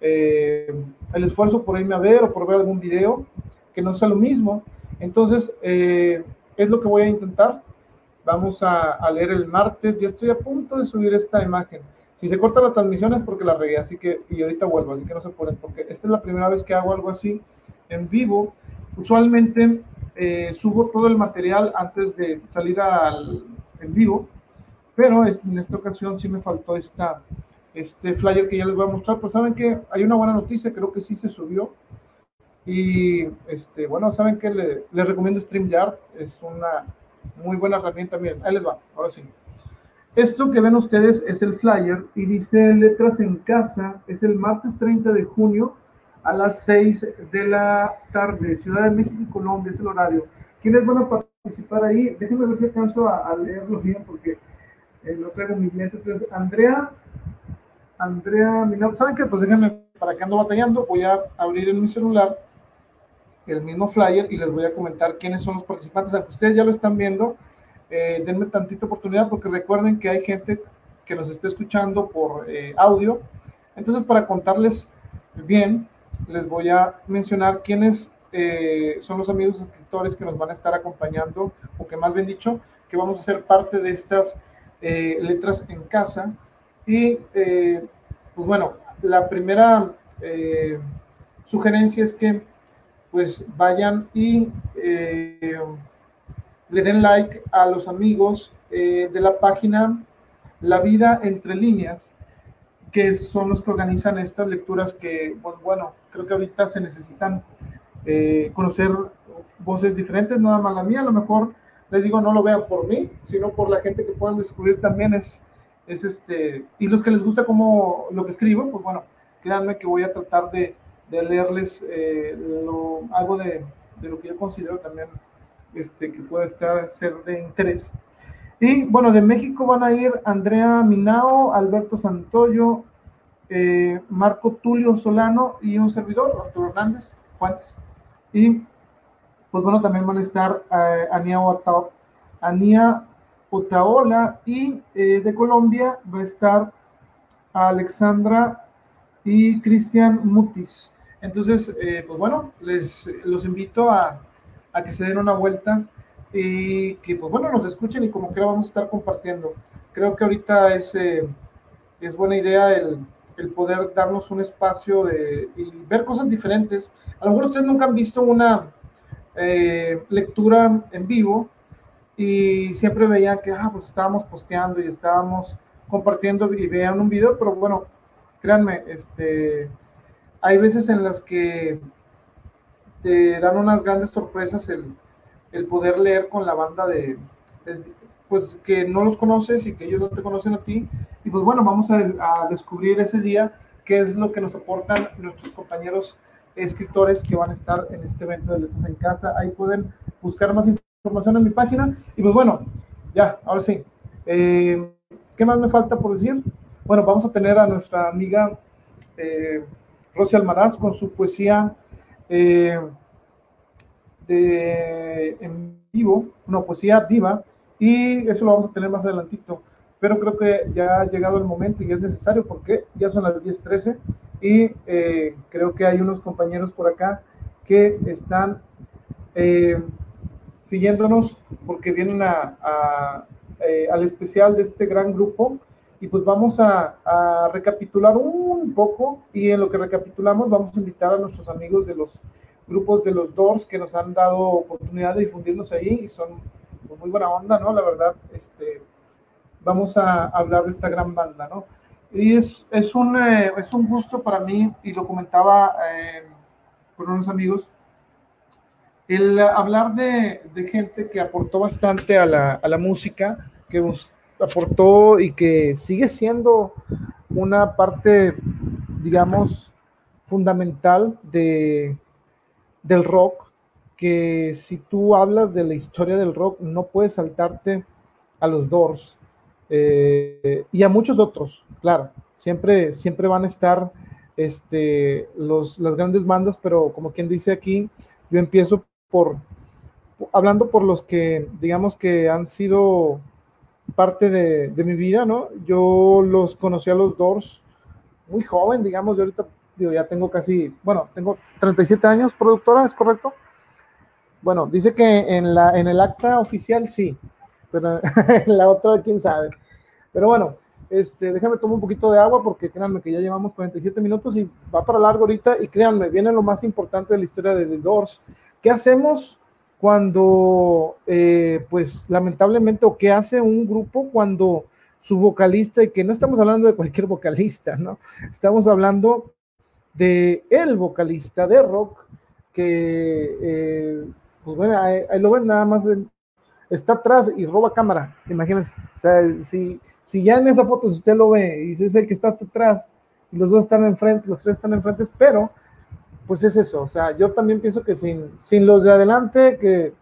eh, el esfuerzo por irme a ver o por ver algún video, que no sea lo mismo. Entonces, eh, es lo que voy a intentar. Vamos a, leer el martes. Ya estoy a punto de subir esta imagen. Si se corta la transmisión es porque la regué, así que, y ahorita vuelvo, así que no se ponen, porque esta es la primera vez que hago algo así en vivo. Usualmente eh, subo todo el material antes de salir al en vivo, pero en esta ocasión sí me faltó esta, este flyer que ya les voy a mostrar. Pues saben que hay una buena noticia, creo que sí se subió. Y este, bueno, saben que le, les recomiendo StreamYard, es una muy buena herramienta. Miren, ahí les va, ahora sí. Esto que ven ustedes es el flyer y dice letras en casa, es el martes 30 de junio a las 6 de la tarde, Ciudad de México y Colombia, es el horario. ¿Quiénes van a participar ahí? Déjenme ver si alcanzo a, leerlo bien porque eh, no traigo mi cliente. Entonces, Andrea, Andrea ¿saben qué? Pues déjenme, para que ando batallando, voy a abrir en mi celular el mismo flyer y les voy a comentar quiénes son los participantes, aunque ustedes ya lo están viendo, eh, denme tantita oportunidad porque recuerden que hay gente que nos está escuchando por eh, audio. Entonces, para contarles bien, les voy a mencionar quiénes eh, son los amigos escritores que nos van a estar acompañando, o que más bien dicho, que vamos a ser parte de estas letras en casa. Y pues bueno, la primera sugerencia es que pues vayan y le den like a los amigos de la página La Vida Entre Líneas, que son los que organizan estas lecturas que, bueno, creo que ahorita se necesitan eh, conocer voces diferentes, nada más la mía, a lo mejor les digo, no lo vean por mí, sino por la gente que puedan descubrir también es, es este, y los que les gusta como lo que escribo, pues bueno, créanme que voy a tratar de, de leerles eh, algo de, de, lo que yo considero también este, que puede estar, ser de interés. Y bueno, de México van a ir Andrea Minao, Alberto Santoyo, eh, Marco Tulio Solano y un servidor, Arturo Hernández Fuentes. Y pues bueno, también van a estar eh, Ania, Otaola y de Colombia va a estar Alexandra y Cristian Mutis. Entonces, pues bueno, les los invito a, a que se den una vuelta y que pues bueno, nos escuchen y como creo vamos a estar compartiendo. Creo que ahorita es, eh, es buena idea el, el, poder darnos un espacio de, y ver cosas diferentes. A lo mejor ustedes nunca han visto una eh, lectura en vivo y siempre veían que ah, pues estábamos posteando y estábamos compartiendo y vean un video, pero bueno, créanme, este, hay veces en las que te dan unas grandes sorpresas el el poder leer con la banda de, pues que no los conoces y que ellos no te conocen a ti. Y pues bueno, vamos a, descubrir ese día qué es lo que nos aportan nuestros compañeros escritores que van a estar en este evento de Letras en Casa. Ahí pueden buscar más información en mi página. Y pues bueno, ya, ahora sí. Eh, ¿Qué más me falta por decir? Bueno, vamos a tener a nuestra amiga eh, Rosy Almaraz con su poesía. Eh, de, en vivo, una poesía viva, y eso lo vamos a tener más adelantito. Pero creo que ya ha llegado el momento y es necesario porque ya son las 10:13 y eh, creo que hay unos compañeros por acá que están eh, siguiéndonos porque vienen a, eh, al especial de este gran grupo y pues vamos a, recapitular un poco y en lo que recapitulamos vamos a invitar a nuestros amigos de los grupos de los Doors que nos han dado oportunidad de difundirnos ahí y son muy buena onda, ¿no? La verdad, este, vamos a hablar de esta gran banda, ¿no? Y es, es, un, eh, es un gusto para mí, y lo comentaba eh, con unos amigos, el hablar de, de, gente que aportó bastante a la, a la música, que aportó y que sigue siendo una parte, digamos, fundamental de, del rock, que si tú hablas de la historia del rock, no puedes saltarte a los Doors eh, y a muchos otros, claro, siempre, siempre van a estar este, los, las grandes bandas, pero como quien dice aquí, yo empiezo por, hablando por los que, digamos que han sido parte de, mi vida, ¿no? Yo los conocí a los Doors muy joven, digamos, yo ahorita digo, ya tengo casi, bueno, tengo 37 años, productora, ¿es correcto? Bueno, dice que en, la, en el acta oficial sí, pero en la otra, quién sabe. Pero bueno, este, déjame tomar un poquito de agua porque créanme que ya llevamos 47 minutos y va para largo ahorita y créanme, viene lo más importante de la historia de The Doors. ¿Qué hacemos cuando, eh, pues lamentablemente, o qué hace un grupo cuando su vocalista, y que no estamos hablando de cualquier vocalista, ¿no? Estamos hablando de el vocalista de rock que, eh, pues bueno, ahí, lo ven nada más, está atrás y roba cámara, imagínense. O sea, si, si ya en esa foto, si usted lo ve y es el que está hasta atrás y los dos están enfrente, los tres están enfrente, pero pues es eso. O sea, yo también pienso que sin, sin los de adelante, que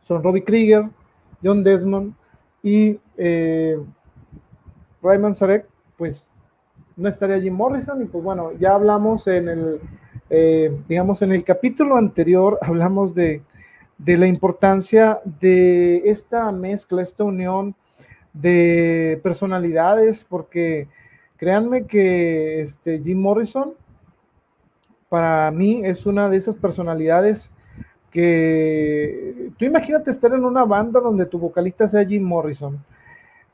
son Robbie Krieger, John Desmond y eh, Rayman Sarek, pues no estaría Jim Morrison. Y pues bueno, ya hablamos en el, eh, digamos, en el capítulo anterior, hablamos de, de, la importancia de esta mezcla, esta unión de personalidades, porque créanme que este, Jim Morrison, para mí, es una de esas personalidades que tú imagínate estar en una banda donde tu vocalista sea Jim Morrison.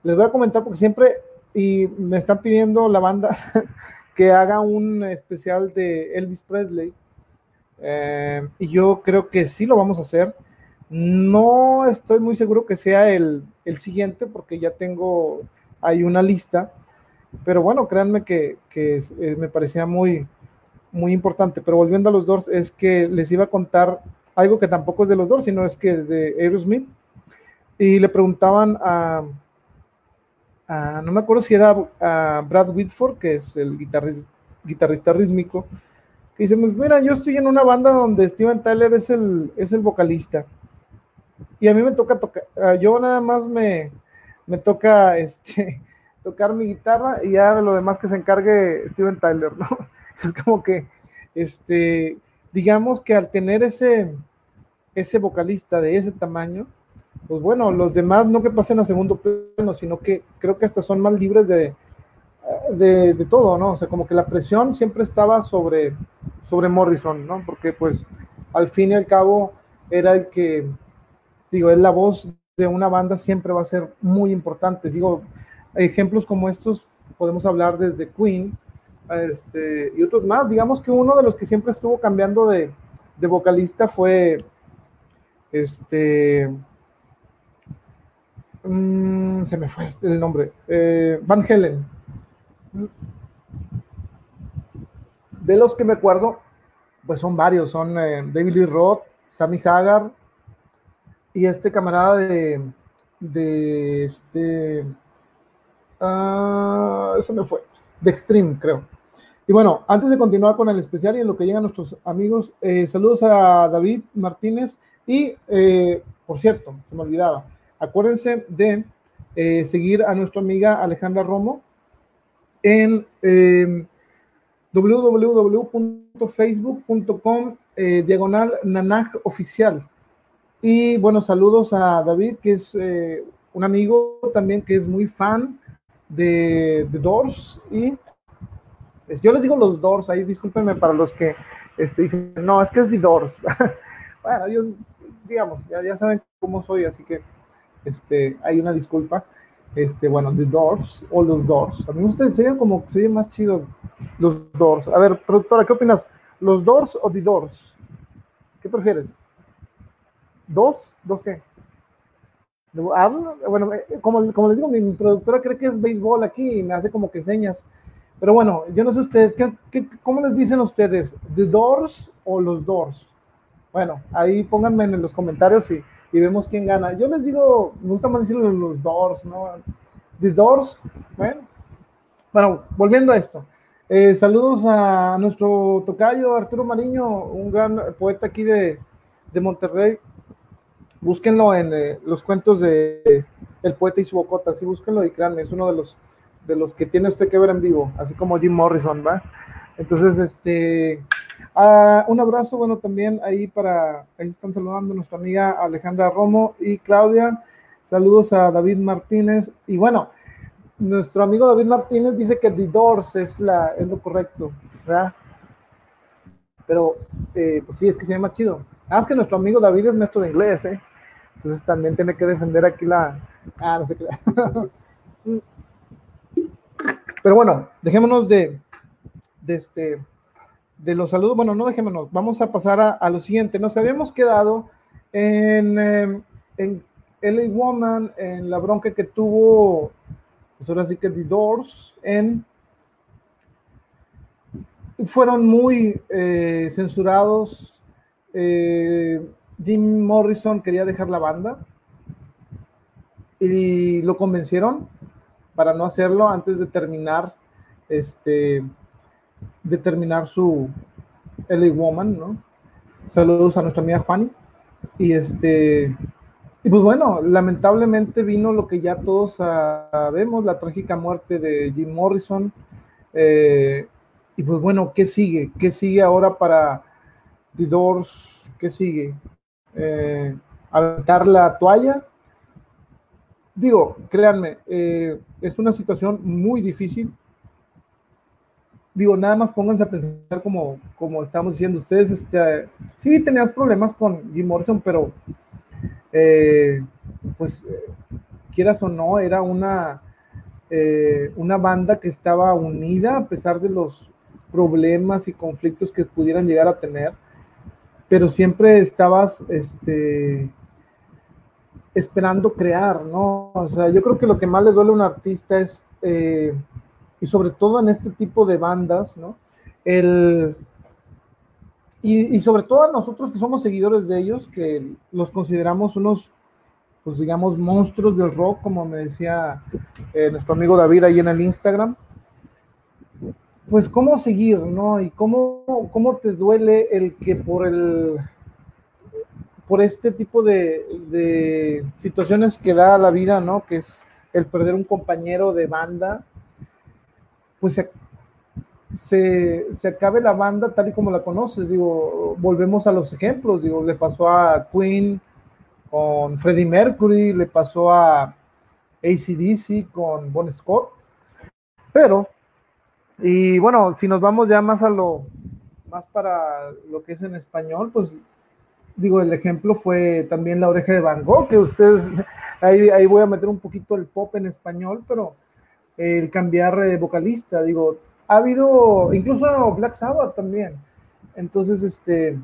Les voy a comentar porque siempre y me están pidiendo la banda que haga un especial de Elvis Presley. Eh, y yo creo que sí lo vamos a hacer. No estoy muy seguro que sea el, el siguiente porque ya tengo ahí una lista. Pero bueno, créanme que, que eh, me parecía muy, muy importante. Pero volviendo a los Doors, es que les iba a contar algo que tampoco es de los Doors, sino es que es de Aerosmith. Y le preguntaban a, no me acuerdo si era Brad Whitford, que es el guitarrista, guitarrista rítmico, que dice, pues mira, yo estoy en una banda donde Steven Tyler es el, es el vocalista. Y a mí me toca tocar, yo nada más me, me toca este, tocar mi guitarra y ya lo demás que se encargue Steven Tyler, ¿no? Es como que, este, digamos que al tener ese, ese vocalista de ese tamaño, pues bueno, los demás no que pasen a segundo plano, sino que creo que hasta son más libres de, de, todo, ¿no? O sea, como que la presión siempre estaba sobre, sobre Morrison, ¿no? Porque pues al fin y al cabo era el que, digo, es la voz de una banda siempre va a ser muy importante. Digo, ejemplos como estos podemos hablar desde Queen este, y otros más. Digamos que uno de los que siempre estuvo cambiando de, vocalista fue este Mm, se me fue el nombre. Eh, Van Helen. De los que me acuerdo, pues son varios. Son eh, David Lee Roth, Sammy Hagar y este camarada de, de este. Uh, se me fue. De Extreme, creo. Y bueno, antes de continuar con el especial y en lo que llegan nuestros amigos, eh, saludos a David Martínez y, por cierto, se me olvidaba, Acuérdense de eh, seguir a nuestra amiga Alejandra Romo en eh, www.facebook.com eh, diagonal nanaj oficial. Y bueno, saludos a David, que es eh, un amigo también que es muy fan de, Doors. Y yo les digo los Doors, ahí discúlpenme para los que este, dicen, no, es que es The Doors. bueno, ellos, digamos, ya, ya saben cómo soy, así que este, hay una disculpa. Este, bueno, The Doors o los Doors. A mí ustedes se como se más chido los Doors. A ver, productora, ¿qué opinas? ¿Los Doors o The Doors? ¿Qué prefieres? ¿Dos? ¿Dos qué? Bueno, eh, como, como les digo, mi productora cree que es béisbol aquí y me hace como que señas. Pero bueno, yo no sé ustedes, ¿qué, cómo les dicen ustedes? ¿The Doors o los Doors? Bueno, ahí pónganme en los comentarios y, y vemos quién gana. Yo les digo, me gusta más decirle los Doors, ¿no? The Doors, bueno. Bueno, volviendo a esto. Eh, saludos a nuestro tocayo Arturo Mariño, un gran poeta aquí de, de Monterrey. Búsquenlo en eh, los cuentos de El poeta y su bocota, sí, búsquenlo y créanme, es uno de los, de los que tiene usted que ver en vivo, así como Jim Morrison, ¿va? Entonces, este, ah, un abrazo, bueno, también ahí para, ahí están saludando nuestra amiga Alejandra Romo y Claudia. Saludos a David Martínez. Y bueno, nuestro amigo David Martínez dice que The Doors es, la, es lo correcto, ¿verdad? Pero, eh, pues sí, es que se llama chido. Nada más que nuestro amigo David es maestro de inglés, ¿eh? Entonces también tiene que defender aquí la... Ah, no sé qué. Pero bueno, dejémonos de, este, de los saludos. Bueno, no dejémonos, vamos a pasar a, lo siguiente. Nos habíamos quedado en, eh, en LA Woman, en la bronca que tuvo pues ahora sí que The Doors en fueron muy eh, censurados. Eh, Jim Morrison quería dejar la banda y lo convencieron para no hacerlo antes de terminar este de terminar su LA Woman, ¿no? Saludos a nuestra amiga Juan y este y pues bueno, lamentablemente vino lo que ya todos sabemos, la trágica muerte de Jim Morrison. Eh, y pues bueno, ¿qué sigue? ¿Qué sigue ahora para The Doors? ¿Qué sigue? Eh, ¿Aventar la toalla? Digo, créanme, eh, es una situación muy difícil. Digo, nada más pónganse a pensar como, como estamos diciendo ustedes, este, sí tenías problemas con Jim Morrison, pero eh, pues eh, quieras o no, era una, una banda que estaba unida a pesar de los problemas y conflictos que pudieran llegar a tener, pero siempre estabas este, esperando crear, ¿no? O sea, yo creo que lo que más le duele a un artista es, y sobre todo en este tipo de bandas, ¿no? El, y, sobre todo a nosotros que somos seguidores de ellos, que los consideramos unos, pues digamos, monstruos del rock, como me decía eh, nuestro amigo David ahí en el Instagram, pues cómo seguir, ¿no? Y cómo, cómo te duele el que por el por este tipo de, de situaciones que da la vida, ¿no? Que es el perder un compañero de banda, pues se, se, acabe la banda tal y como la conoces. Digo, volvemos a los ejemplos. Digo, le pasó a Queen con Freddie Mercury, le pasó a ACDC con Bon Scott. Pero, y bueno, si nos vamos ya más a lo, más para lo que es en español, pues digo, el ejemplo fue también la oreja de Van Gogh, que ustedes, ahí, ahí voy a meter un poquito el pop en español, pero el cambiar de vocalista, digo, ha habido incluso Black Sabbath también. Entonces, este,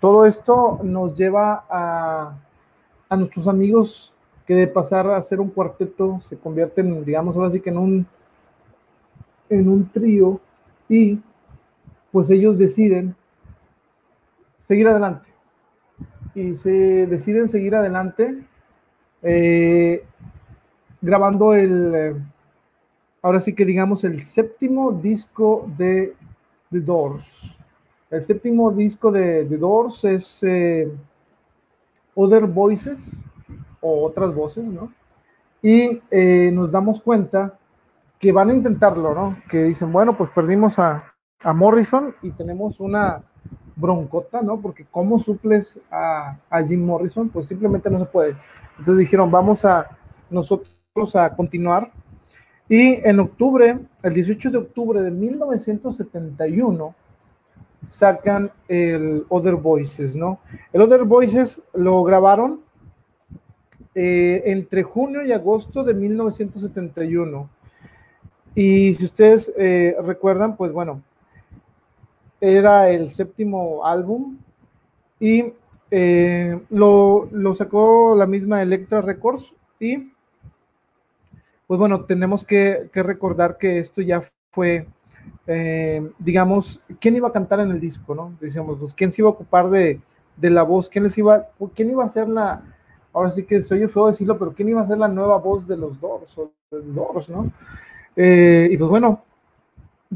todo esto nos lleva a, a nuestros amigos que de pasar a ser un cuarteto se convierten, digamos, ahora sí que en un, en un trío y pues ellos deciden seguir adelante. Y se deciden seguir adelante eh, grabando el ahora sí que digamos el séptimo disco de The Doors. El séptimo disco de The Doors es eh, Other Voices o otras voces, ¿no? Y eh, nos damos cuenta que van a intentarlo, ¿no? Que dicen, bueno, pues perdimos a, a Morrison y tenemos una broncota, ¿no? Porque ¿cómo suples a, Jim Morrison? Pues simplemente no se puede. Entonces dijeron, vamos a nosotros a continuar y en octubre, el 18 de octubre de 1971, sacan el Other Voices, ¿no? El Other Voices lo grabaron eh, entre junio y agosto de 1971. Y si ustedes eh, recuerdan, pues bueno, era el séptimo álbum y eh, lo, lo, sacó la misma Electra Records y pues bueno, tenemos que, recordar que esto ya fue, eh, digamos, ¿quién iba a cantar en el disco, no? Decíamos, pues, ¿quién se iba a ocupar de, de la voz, quién les iba, quién iba a ser la, ahora sí que soy feo decirlo, pero quién iba a ser la nueva voz de los Doors, o de Doors, ¿no? Eh, y pues bueno,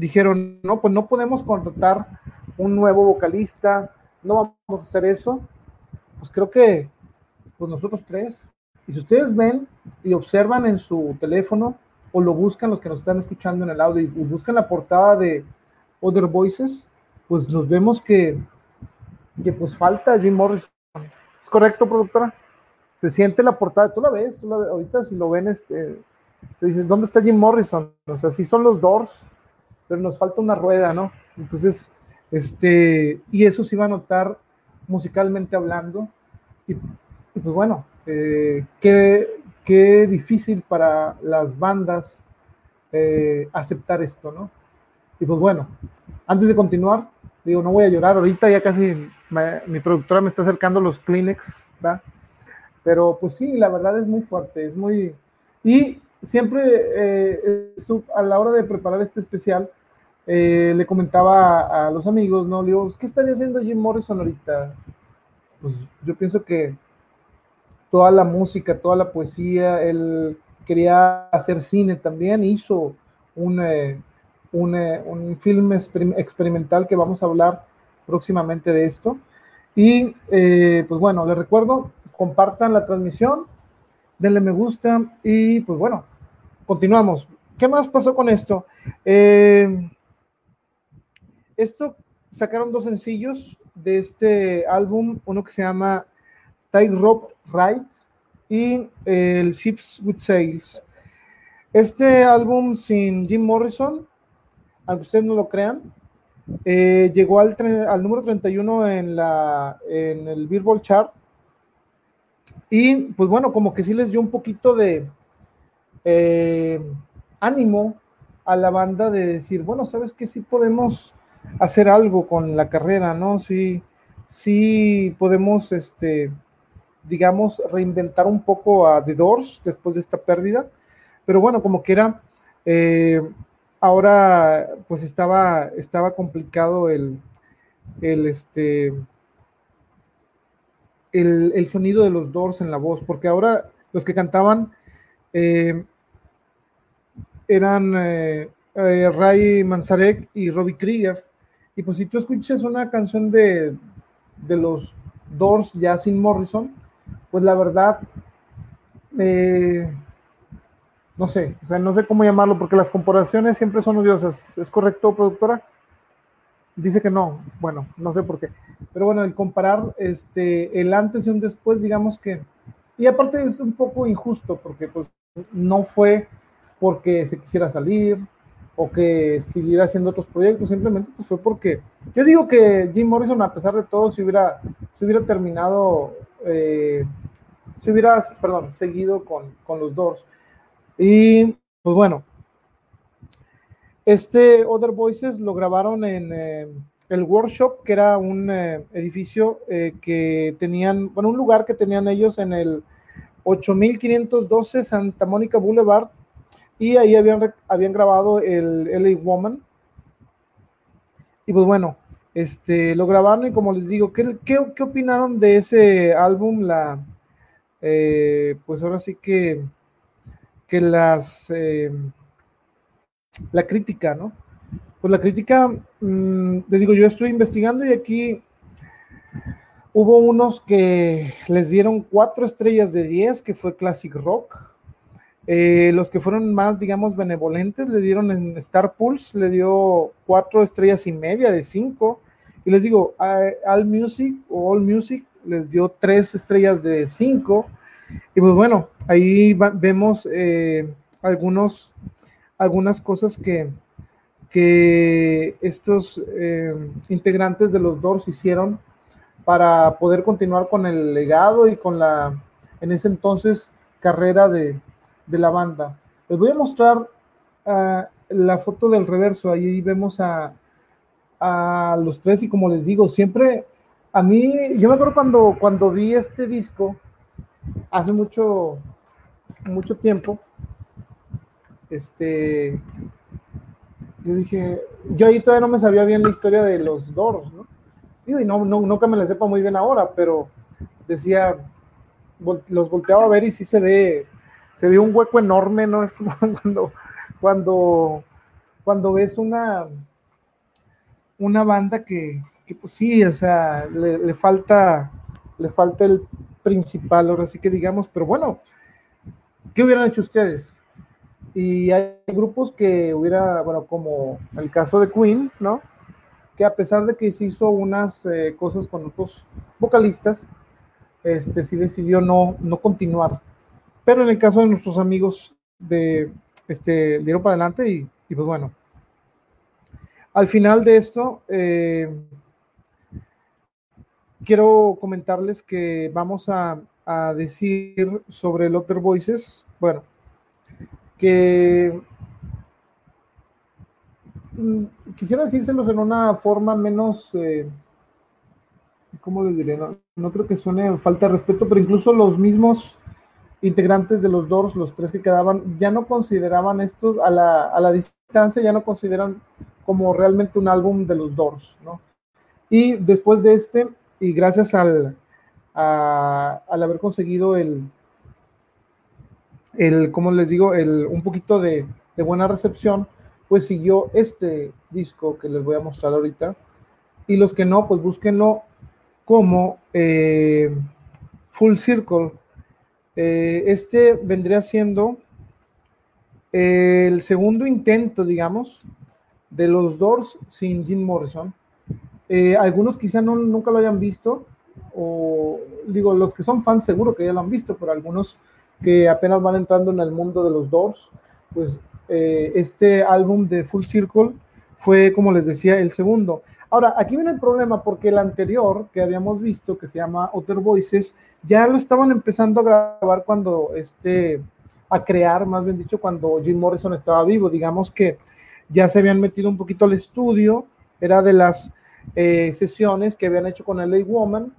dijeron, no, pues no podemos contratar un nuevo vocalista, no vamos a hacer eso. Pues creo que, pues nosotros tres. Y si ustedes ven y observan en su teléfono o lo buscan los que nos están escuchando en el audio y buscan la portada de Other Voices, pues nos vemos que, que pues falta Jim Morrison. ¿Es correcto, productora? Se siente la portada, tú la ves, ahorita si lo ven, este, se dice, ¿dónde está Jim Morrison? O sea, sí son los Doors, pero nos falta una rueda, ¿no? Entonces, este, y eso se iba a notar musicalmente hablando. Y, pues bueno, eh, qué, qué, difícil para las bandas eh, aceptar esto, ¿no? Y pues bueno, antes de continuar, digo, no voy a llorar, ahorita ya casi mi productora me está acercando los Kleenex, ¿va? Pero pues sí, la verdad es muy fuerte, es muy... Y siempre eh, a la hora de preparar este especial, eh, le comentaba a, los amigos, ¿no? Le digo, ¿qué estaría haciendo Jim Morrison ahorita? Pues yo pienso que toda la música, toda la poesía, él quería hacer cine también, hizo un, eh, un, eh, un film experimental que vamos a hablar próximamente de esto. Y pues bueno, les recuerdo, compartan la transmisión, denle me gusta y pues bueno, continuamos. ¿Qué más pasó con esto? Eh, esto sacaron dos sencillos de este álbum, uno que se llama Rope Ride y el Ships with Sails. Este álbum sin Jim Morrison, aunque ustedes no lo crean, eh, llegó al, al, número 31 en, la, en el Billboard Chart. Y pues bueno, como que sí les dio un poquito de eh, ánimo a la banda de decir, bueno, sabes que sí podemos hacer algo con la carrera, ¿no? Sí, sí podemos, este, digamos, reinventar un poco a The Doors después de esta pérdida, pero bueno, como que era, eh, ahora pues estaba, estaba complicado el, el, este, el, sonido de los Doors en la voz, porque ahora los que cantaban eh, eran eh, Ray Manzarek y Robbie Krieger, y pues si tú escuchas una canción de, de los Doors ya sin Morrison, pues la verdad, eh, no sé, o sea, no sé cómo llamarlo, porque las comparaciones siempre son odiosas. ¿Es correcto, productora? Dice que no, bueno, no sé por qué. Pero bueno, el comparar este, el antes y un después, digamos que, y aparte es un poco injusto, porque pues no fue porque se quisiera salir, o que siguiera haciendo otros proyectos, simplemente pues fue porque yo digo que Jim Morrison a pesar de todo si hubiera, si hubiera terminado, eh, si hubiera, perdón, seguido con, con, los Doors. Y pues bueno, este Other Voices lo grabaron en eh, el Workshop, que era un eh, edificio que tenían, bueno, un lugar que tenían ellos en el 8512 Santa Mónica Boulevard y ahí habían, habían grabado el LA Woman. Y pues bueno, este, lo grabaron y como les digo, ¿qué, qué, opinaron de ese álbum? La, eh, pues ahora sí que, que las, eh, la crítica, ¿no? Pues la crítica, mm, les digo, yo estoy investigando y aquí hubo unos que les dieron cuatro estrellas de 10, que fue Classic Rock. Eh, los que fueron más, digamos, benevolentes le dieron en Star Pulse, le dio cuatro estrellas y media de cinco. Y les digo, All Music o All Music les dio tres estrellas de cinco. Y pues bueno, ahí vemos eh, algunos, algunas cosas que, que estos eh, integrantes de los Doors hicieron para poder continuar con el legado y con la, en ese entonces, carrera de, de la banda. Les voy a mostrar ah, la foto del reverso. Ahí vemos a, a, los tres y como les digo, siempre a mí, yo me acuerdo cuando, cuando vi este disco hace mucho, mucho tiempo, este, yo dije, yo ahí todavía no me sabía bien la historia de los Doors, ¿no? y no, no, no que me la sepa muy bien ahora, pero decía, los volteaba a ver y sí se ve, se ve un hueco enorme, ¿no? Es como cuando, cuando, cuando ves una, una banda que, que pues sí, o sea, le, le, falta, le falta el principal, ahora sí que digamos, pero bueno, ¿qué hubieran hecho ustedes? Y hay grupos que hubiera, bueno, como el caso de Queen, ¿no? Que a pesar de que se hizo unas eh, cosas con otros vocalistas, este sí decidió no, no continuar. Pero en el caso de nuestros amigos de este dieron para adelante y, pues bueno. Al final de esto, eh, quiero comentarles que vamos a, a decir sobre el Other Voices. Bueno, que mm, quisiera decírselos en una forma menos, eh, ¿cómo les diré? No, creo que suene falta de respeto, pero incluso los mismos integrantes de los Doors, los tres que quedaban, ya no consideraban estos a la, a la distancia, ya no consideran como realmente un álbum de los Doors, ¿no? Y después de este, y gracias al, al haber conseguido el, el, como les digo, el, un poquito de, de, buena recepción, pues siguió este disco que les voy a mostrar ahorita. Y los que no, pues búsquenlo como eh, Full Circle. Eh, este vendría siendo el segundo intento, digamos, de los Doors sin Jim Morrison. Eh, algunos quizá no, nunca lo hayan visto, o digo, los que son fans seguro que ya lo han visto, pero algunos que apenas van entrando en el mundo de los Doors, pues eh, este álbum de Full Circle fue, como les decía, el segundo. Ahora, aquí viene el problema porque el anterior que habíamos visto, que se llama Other Voices, ya lo estaban empezando a grabar cuando este, a crear, más bien dicho, cuando Jim Morrison estaba vivo. Digamos que ya se habían metido un poquito al estudio, era de las eh, sesiones que habían hecho con LA Woman,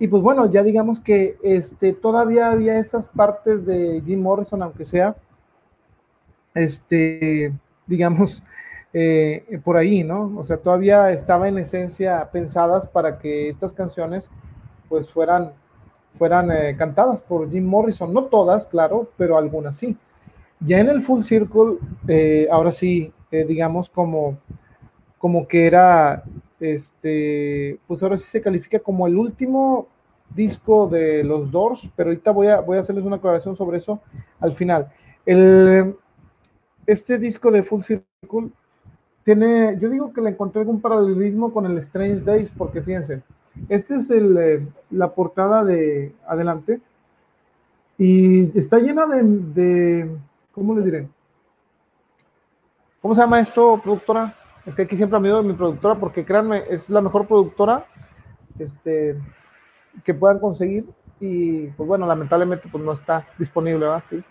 y pues bueno, ya digamos que este, todavía había esas partes de Jim Morrison, aunque sea, este, digamos, eh, por ahí, ¿no? O sea, todavía estaba en esencia pensadas para que estas canciones pues fueran, fueran eh, cantadas por Jim Morrison. No todas, claro, pero algunas sí. Ya en el Full Circle, eh, ahora sí, digamos como, como que era, este, pues ahora sí se califica como el último disco de los Doors, pero ahorita voy a, voy a hacerles una aclaración sobre eso al final. El, este disco de Full Circle tiene, yo digo que le encontré algún paralelismo con el Strange Days, porque fíjense, este es el, eh, la portada de adelante y está llena de, de, ¿cómo les diré? ¿Cómo se llama esto, productora? Es que aquí siempre amigo de mi productora, porque créanme, es la mejor productora este, que puedan conseguir y pues bueno, lamentablemente pues no está disponible, ¿verdad? Sí.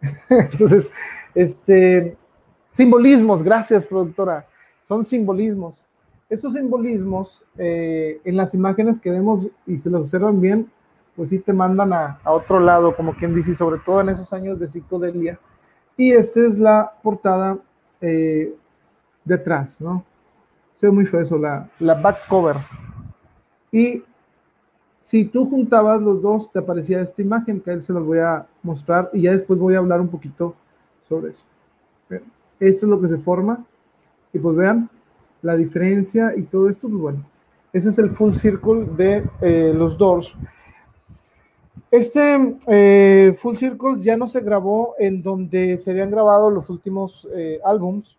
Entonces, este, simbolismos, gracias productora, son simbolismos. Esos simbolismos eh, en las imágenes que vemos y se los observan bien, pues sí te mandan a, a, otro lado, como quien dice, sobre todo en esos años de psicodelia. Y esta es la portada eh, detrás, ¿no? Se ve muy feo eso, la, la back cover. Y si tú juntabas los dos, te aparecía esta imagen que a él se las voy a mostrar y ya después voy a hablar un poquito sobre eso. Esto es lo que se forma y pues vean la diferencia y todo esto, pues bueno, ese es el full circle de eh, los Doors. Este eh, Full Circle ya no se grabó en donde se habían grabado los últimos eh, álbums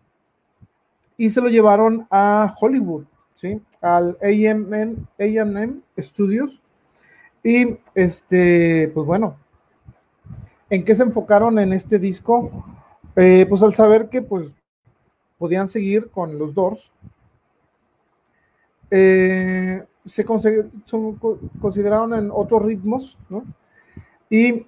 y se lo llevaron a Hollywood, ¿sí? Al AM Studios y este, pues bueno, ¿en qué se enfocaron en este disco? Eh, pues al saber que pues podían seguir con los Doors, eh, se consideraron en otros ritmos, ¿no? Y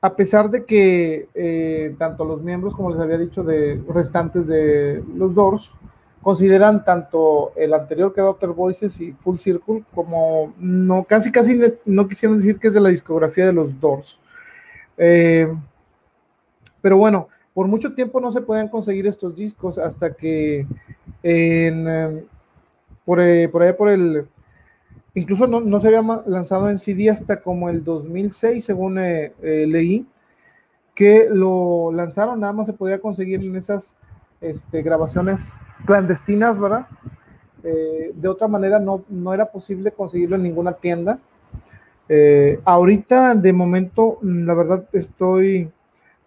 a pesar de que eh, tanto los miembros, como les había dicho, de restantes de los Doors, consideran tanto el anterior que era Outer Voices y Full Circle como no, casi casi no quisieran decir que es de la discografía de los Doors. Eh, pero bueno, por mucho tiempo no se podían conseguir estos discos hasta que en, por, por ahí por el, incluso no, se había lanzado en CD hasta como el 2006, según leí, que lo lanzaron, nada más se podía conseguir en esas este, grabaciones clandestinas, ¿verdad? Eh, de otra manera no, no era posible conseguirlo en ninguna tienda. Eh, ahorita, de momento, la verdad estoy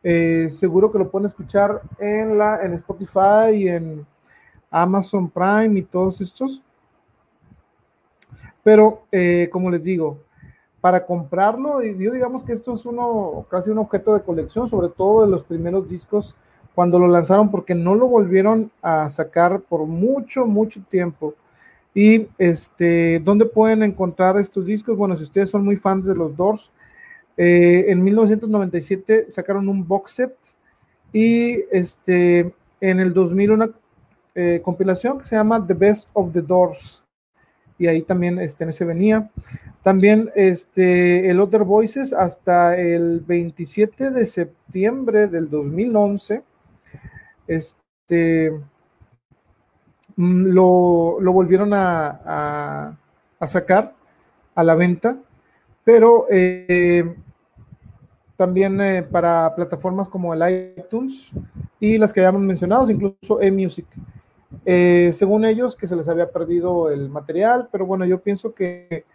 eh, seguro que lo pueden escuchar en, la, en Spotify y en Amazon Prime y todos estos. Pero, como les digo, para comprarlo, yo digamos que esto es uno, casi un objeto de colección, sobre todo de los primeros discos cuando lo lanzaron porque no lo volvieron a sacar por mucho, mucho tiempo. Y este, ¿dónde pueden encontrar estos discos? Bueno, si ustedes son muy fans de los Doors, eh, en 1997 sacaron un box set y este, en el 2000 una eh, compilación que se llama The Best of the Doors. Y ahí también este, en ese venía. También este, el Other Voices hasta el 27 de septiembre del 2011 este, mm, lo, volvieron a, sacar a la venta, pero eh, también eh, para plataformas como el iTunes y las que habíamos mencionado, incluso eMusic. Eh, según ellos, que se les había perdido el material, pero bueno, yo pienso que,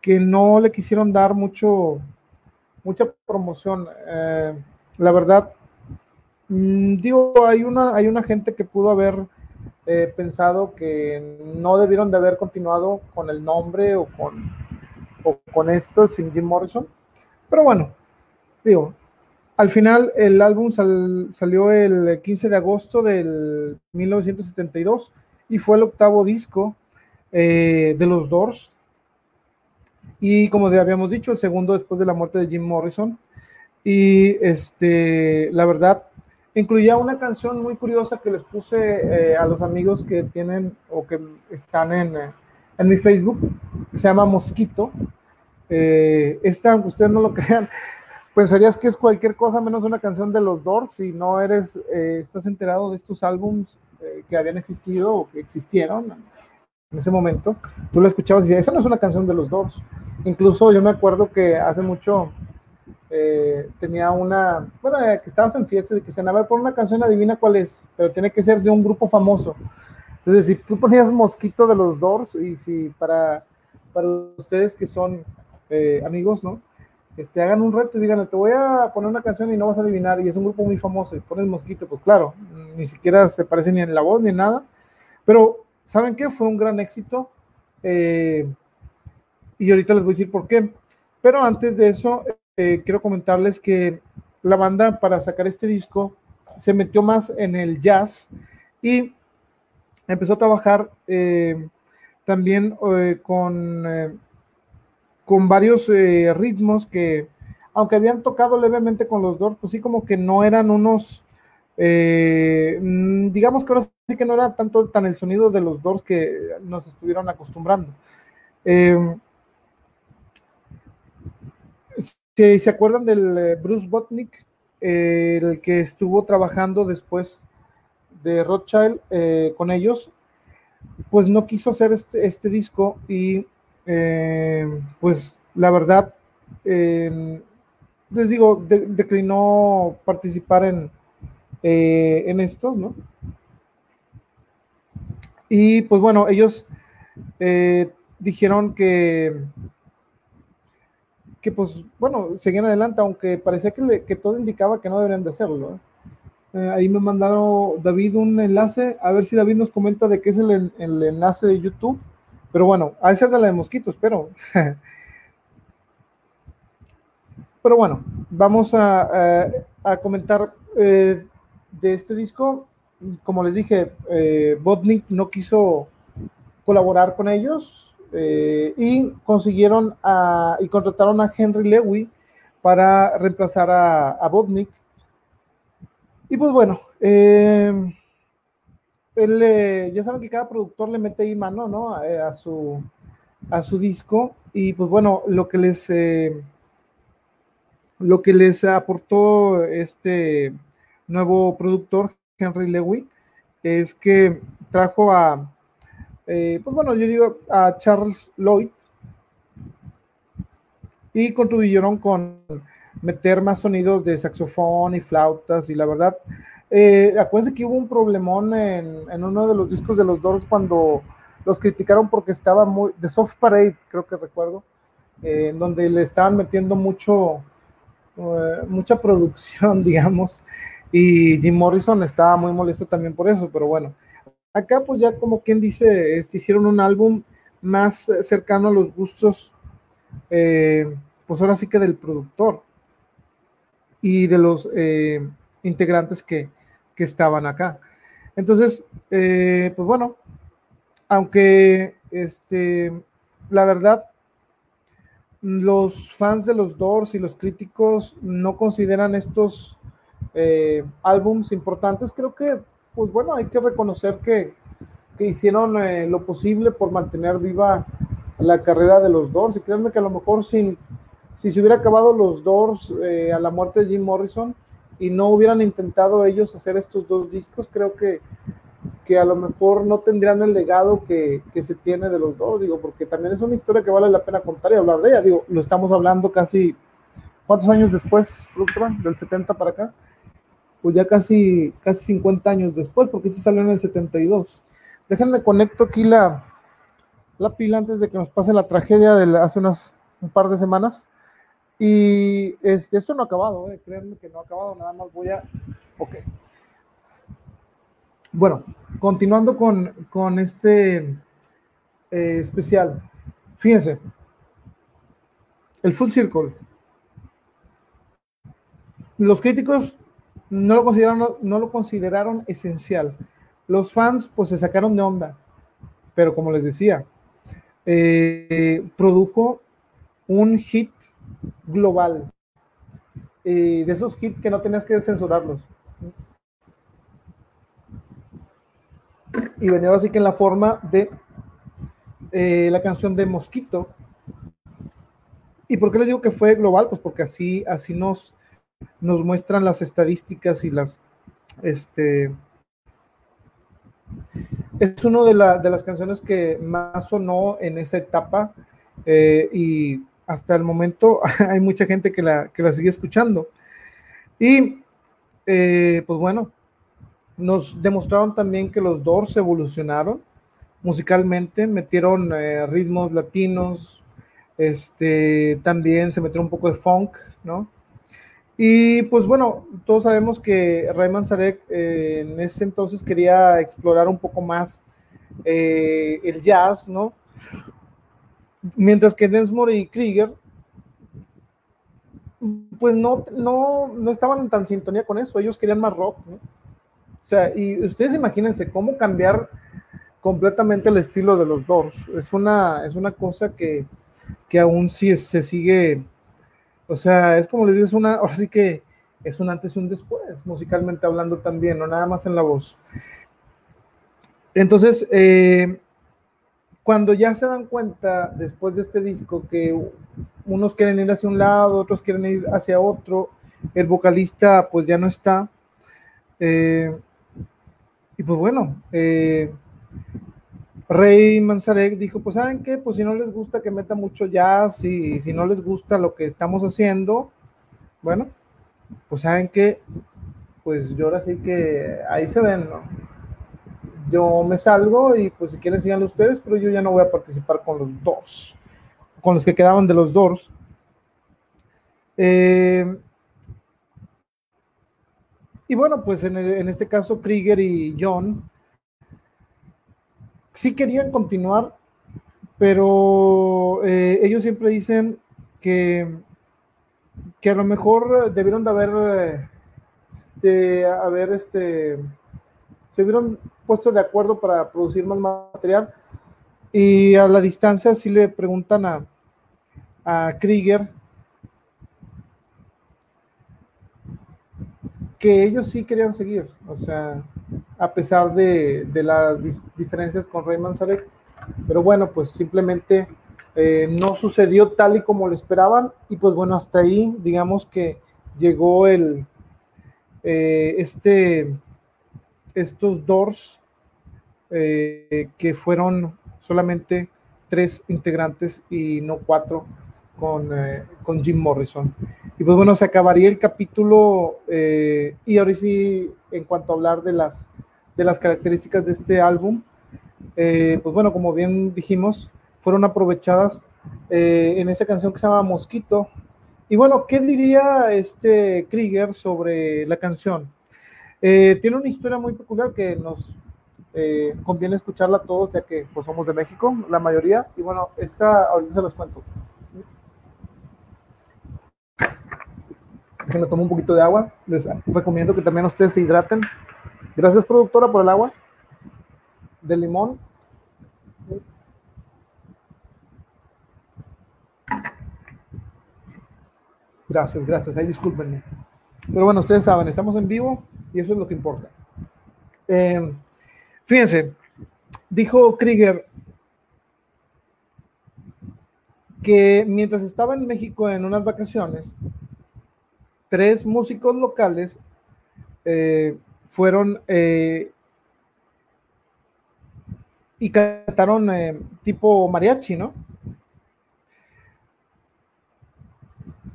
que no le quisieron dar mucho, mucha promoción. la verdad, Mm, digo, hay una, hay una gente que pudo haber eh, pensado que no debieron de haber continuado con el nombre o con, o con esto sin Jim Morrison. Pero bueno, digo, al final el álbum salió el 15 de agosto del 1972 y fue el octavo disco eh, de los Doors. Y como habíamos dicho, el segundo después de la muerte de Jim Morrison. Y este, la verdad, Incluía una canción muy curiosa que les puse eh, a los amigos que tienen o que están en, eh, en mi Facebook, que se llama Mosquito. Eh, esta, ustedes no lo crean, pensarías que es cualquier cosa menos una canción de los Doors si no eres, estás enterado de estos álbums que habían existido o que existieron en ese momento. Tú la escuchabas y decías, esa no es una canción de los Doors. Incluso yo me acuerdo que hace mucho eh, tenía una, bueno, eh, que estabas en fiestas y que se a por una canción, adivina cuál es, pero tiene que ser de un grupo famoso. Entonces, si tú ponías Mosquito de los Doors y si para, para ustedes que son eh, amigos, ¿no? Este, hagan un reto y digan, te voy a poner una canción y no vas a adivinar, y es un grupo muy famoso, y pones Mosquito, pues claro, ni siquiera se parece ni en la voz ni en nada, pero ¿saben qué? Fue un gran éxito, y ahorita les voy a decir por qué. Pero antes de eso, eh, quiero comentarles que la banda para sacar este disco se metió más en el jazz y empezó a trabajar eh, también eh, con, con varios ritmos que, aunque habían tocado levemente con los Doors, pues sí como que no eran unos, digamos que ahora sí que no era tanto tan el sonido de los Doors que nos estuvieron acostumbrando. Si se acuerdan del eh, Bruce Botnick, el que estuvo trabajando después de Rothschild eh, con ellos, pues no quiso hacer este, este disco y eh, pues la verdad, les digo, declinó participar en, en estos, ¿no? Y pues bueno, ellos dijeron que que pues, bueno, seguían adelante, aunque parecía que, todo indicaba que no deberían de hacerlo. ¿eh? Eh, ahí me mandaron David un enlace, a ver si David nos comenta de qué es el, enlace de YouTube, pero bueno, a ser de la de mosquitos, pero... pero bueno, vamos a, comentar eh, de este disco. Como les dije, Botnik no quiso colaborar con ellos, eh, y consiguieron y contrataron a Henry Lewy para reemplazar a, a. Y pues bueno, eh, él, ya saben que cada productor le mete ahí mano ¿no? a, su, a su disco. Y pues bueno, lo que les, eh, lo que les aportó este nuevo productor, Henry Lewy, es que trajo a, eh, pues bueno, yo digo a Charles Lloyd y contribuyeron con meter más sonidos de saxofón y flautas y la verdad, eh, acuérdense que hubo un problemón en, en, uno de los discos de los Doors cuando los criticaron porque estaba muy, de Soft Parade, creo que recuerdo, eh, en donde le estaban metiendo mucho, uh, mucha producción, digamos, y Jim Morrison estaba muy molesto también por eso, pero bueno, acá pues ya como quien dice, este, hicieron un álbum más cercano a los gustos, eh, pues ahora sí que del productor y de los eh, integrantes que, estaban acá. Entonces, eh, pues bueno, aunque este, la verdad, los fans de los Doors y los críticos no consideran estos eh, álbums importantes, creo que, pues bueno, hay que reconocer que, que hicieron eh, lo posible por mantener viva la carrera de los Doors. Y créanme que a lo mejor sin, si se hubiera acabado los Doors eh, a la muerte de Jim Morrison y no hubieran intentado ellos hacer estos dos discos, creo que, que a lo mejor no tendrían el legado que, que se tiene de los dos, digo, porque también es una historia que vale la pena contar y hablar de ella. Digo, lo estamos hablando casi, ¿cuántos años después, Del 70 para acá pues ya casi, casi 50 años después, porque se salió en el 72. Déjenme conecto aquí la, la pila antes de que nos pase la tragedia de hace unas un par de semanas. Y este, esto no ha acabado, eh, créanme que no ha acabado, nada más voy a... Ok. Bueno, continuando con, con este eh, especial. Fíjense, el Full Circle. Los críticos no lo consideraron, no lo consideraron esencial. Los fans pues se sacaron de onda, pero como les decía, eh, produjo un hit global, eh, de esos hits que no tenías que censurarlos. Y venía así que en la forma de eh, la canción de Mosquito. ¿Y por qué les digo que fue global? Pues porque así, así nos, nos muestran las estadísticas y las, este, es una de, la, de las canciones que más sonó en esa etapa eh, y hasta el momento hay mucha gente que la, que la sigue escuchando. Y eh, pues bueno, nos demostraron también que los Doors evolucionaron musicalmente, metieron eh, ritmos latinos, este, también se metió un poco de funk, ¿no? Y pues bueno, todos sabemos que Rayman Sarek eh, en ese entonces quería explorar un poco más el jazz, ¿no? Mientras que Densmore y Krieger, pues no, no, no estaban en tan sintonía con eso, ellos querían más rock. O sea, y ustedes imagínense cómo cambiar completamente el estilo de los Doors. Es una, es una cosa que, que aún sí se sigue o sea, es como les digo, es una, ahora sí que es un antes y un después, musicalmente hablando también, no nada más en la voz. Entonces, eh, cuando ya se dan cuenta después de este disco que unos quieren ir hacia un lado, otros quieren ir hacia otro, el vocalista pues ya no está. Eh, y pues bueno, eh, Rey Manzarek dijo, pues saben qué, pues si no les gusta que meta mucho jazz y si no les gusta lo que estamos haciendo, bueno, pues saben qué, pues yo ahora sí que ahí se ven, ¿no? Yo me salgo y pues si quieren síganlo ustedes, pero yo ya no voy a participar con los dos, con los que quedaban de los dos. Eh, y bueno, pues en, este caso Krieger y John sí querían continuar, pero eh, ellos siempre dicen que, que a lo mejor debieron de haber, este, haber este, se hubieran puesto de acuerdo para producir más material. Y a la distancia sí le preguntan a, a Krieger que ellos sí querían seguir, o sea, a pesar de, las diferencias con Rey Manzarek, pero bueno, pues simplemente eh, no sucedió tal y como lo esperaban y pues bueno, hasta ahí digamos que llegó el, eh, este, estos doors eh, que fueron solamente tres integrantes y no cuatro con, eh, con Jim Morrison. Y pues bueno, se acabaría el capítulo eh, y ahora sí, en cuanto a hablar de las, de las características de este álbum, eh, pues bueno, como bien dijimos, fueron aprovechadas en esa canción que se llama Mosquito. Y bueno, ¿qué diría este Krieger sobre la canción? Tiene una historia muy peculiar que nos eh, conviene escucharla todos, ya que pues, somos de México, la mayoría. Y bueno, esta ahorita se las cuento. me tomo un poquito de agua. Les recomiendo que también ustedes se hidraten. Gracias, productora, por el agua. De limón. Gracias, gracias. Ahí discúlpenme. Pero bueno, ustedes saben, estamos en vivo y eso es lo que importa. Eh, Fíjense, dijo Krieger que mientras estaba en México en unas vacaciones, tres músicos locales eh, fueron eh, y cantaron tipo mariachi, ¿no?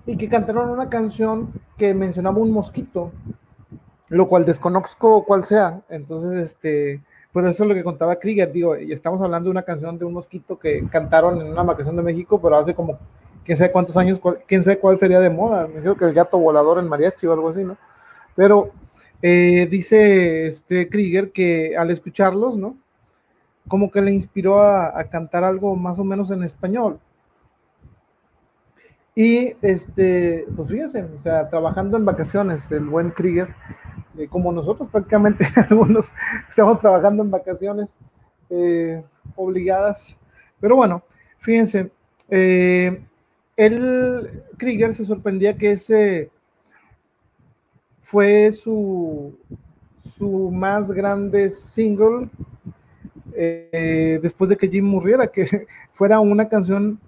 Y que cantaron una canción que mencionaba un mosquito, lo cual desconozco cuál sea. Entonces, este, pero eso es lo que contaba Krieger, digo, y estamos hablando de una canción de un mosquito que cantaron en una vacación de México, pero hace como quién sabe cuántos años, quién sabe cuál sería de moda, me dijo que el gato volador en mariachi o algo así, ¿no? Pero eh, dice este Krieger que al escucharlos, ¿no? Como que le inspiró a, a cantar algo más o menos en español. Y este, pues fíjense, o sea, trabajando en vacaciones, el buen Krieger, eh, como nosotros prácticamente algunos estamos trabajando en vacaciones eh, obligadas. Pero bueno, fíjense, eh, el Krieger se sorprendía que ese fue su, su más grande single después de que Jim muriera, que fuera una canción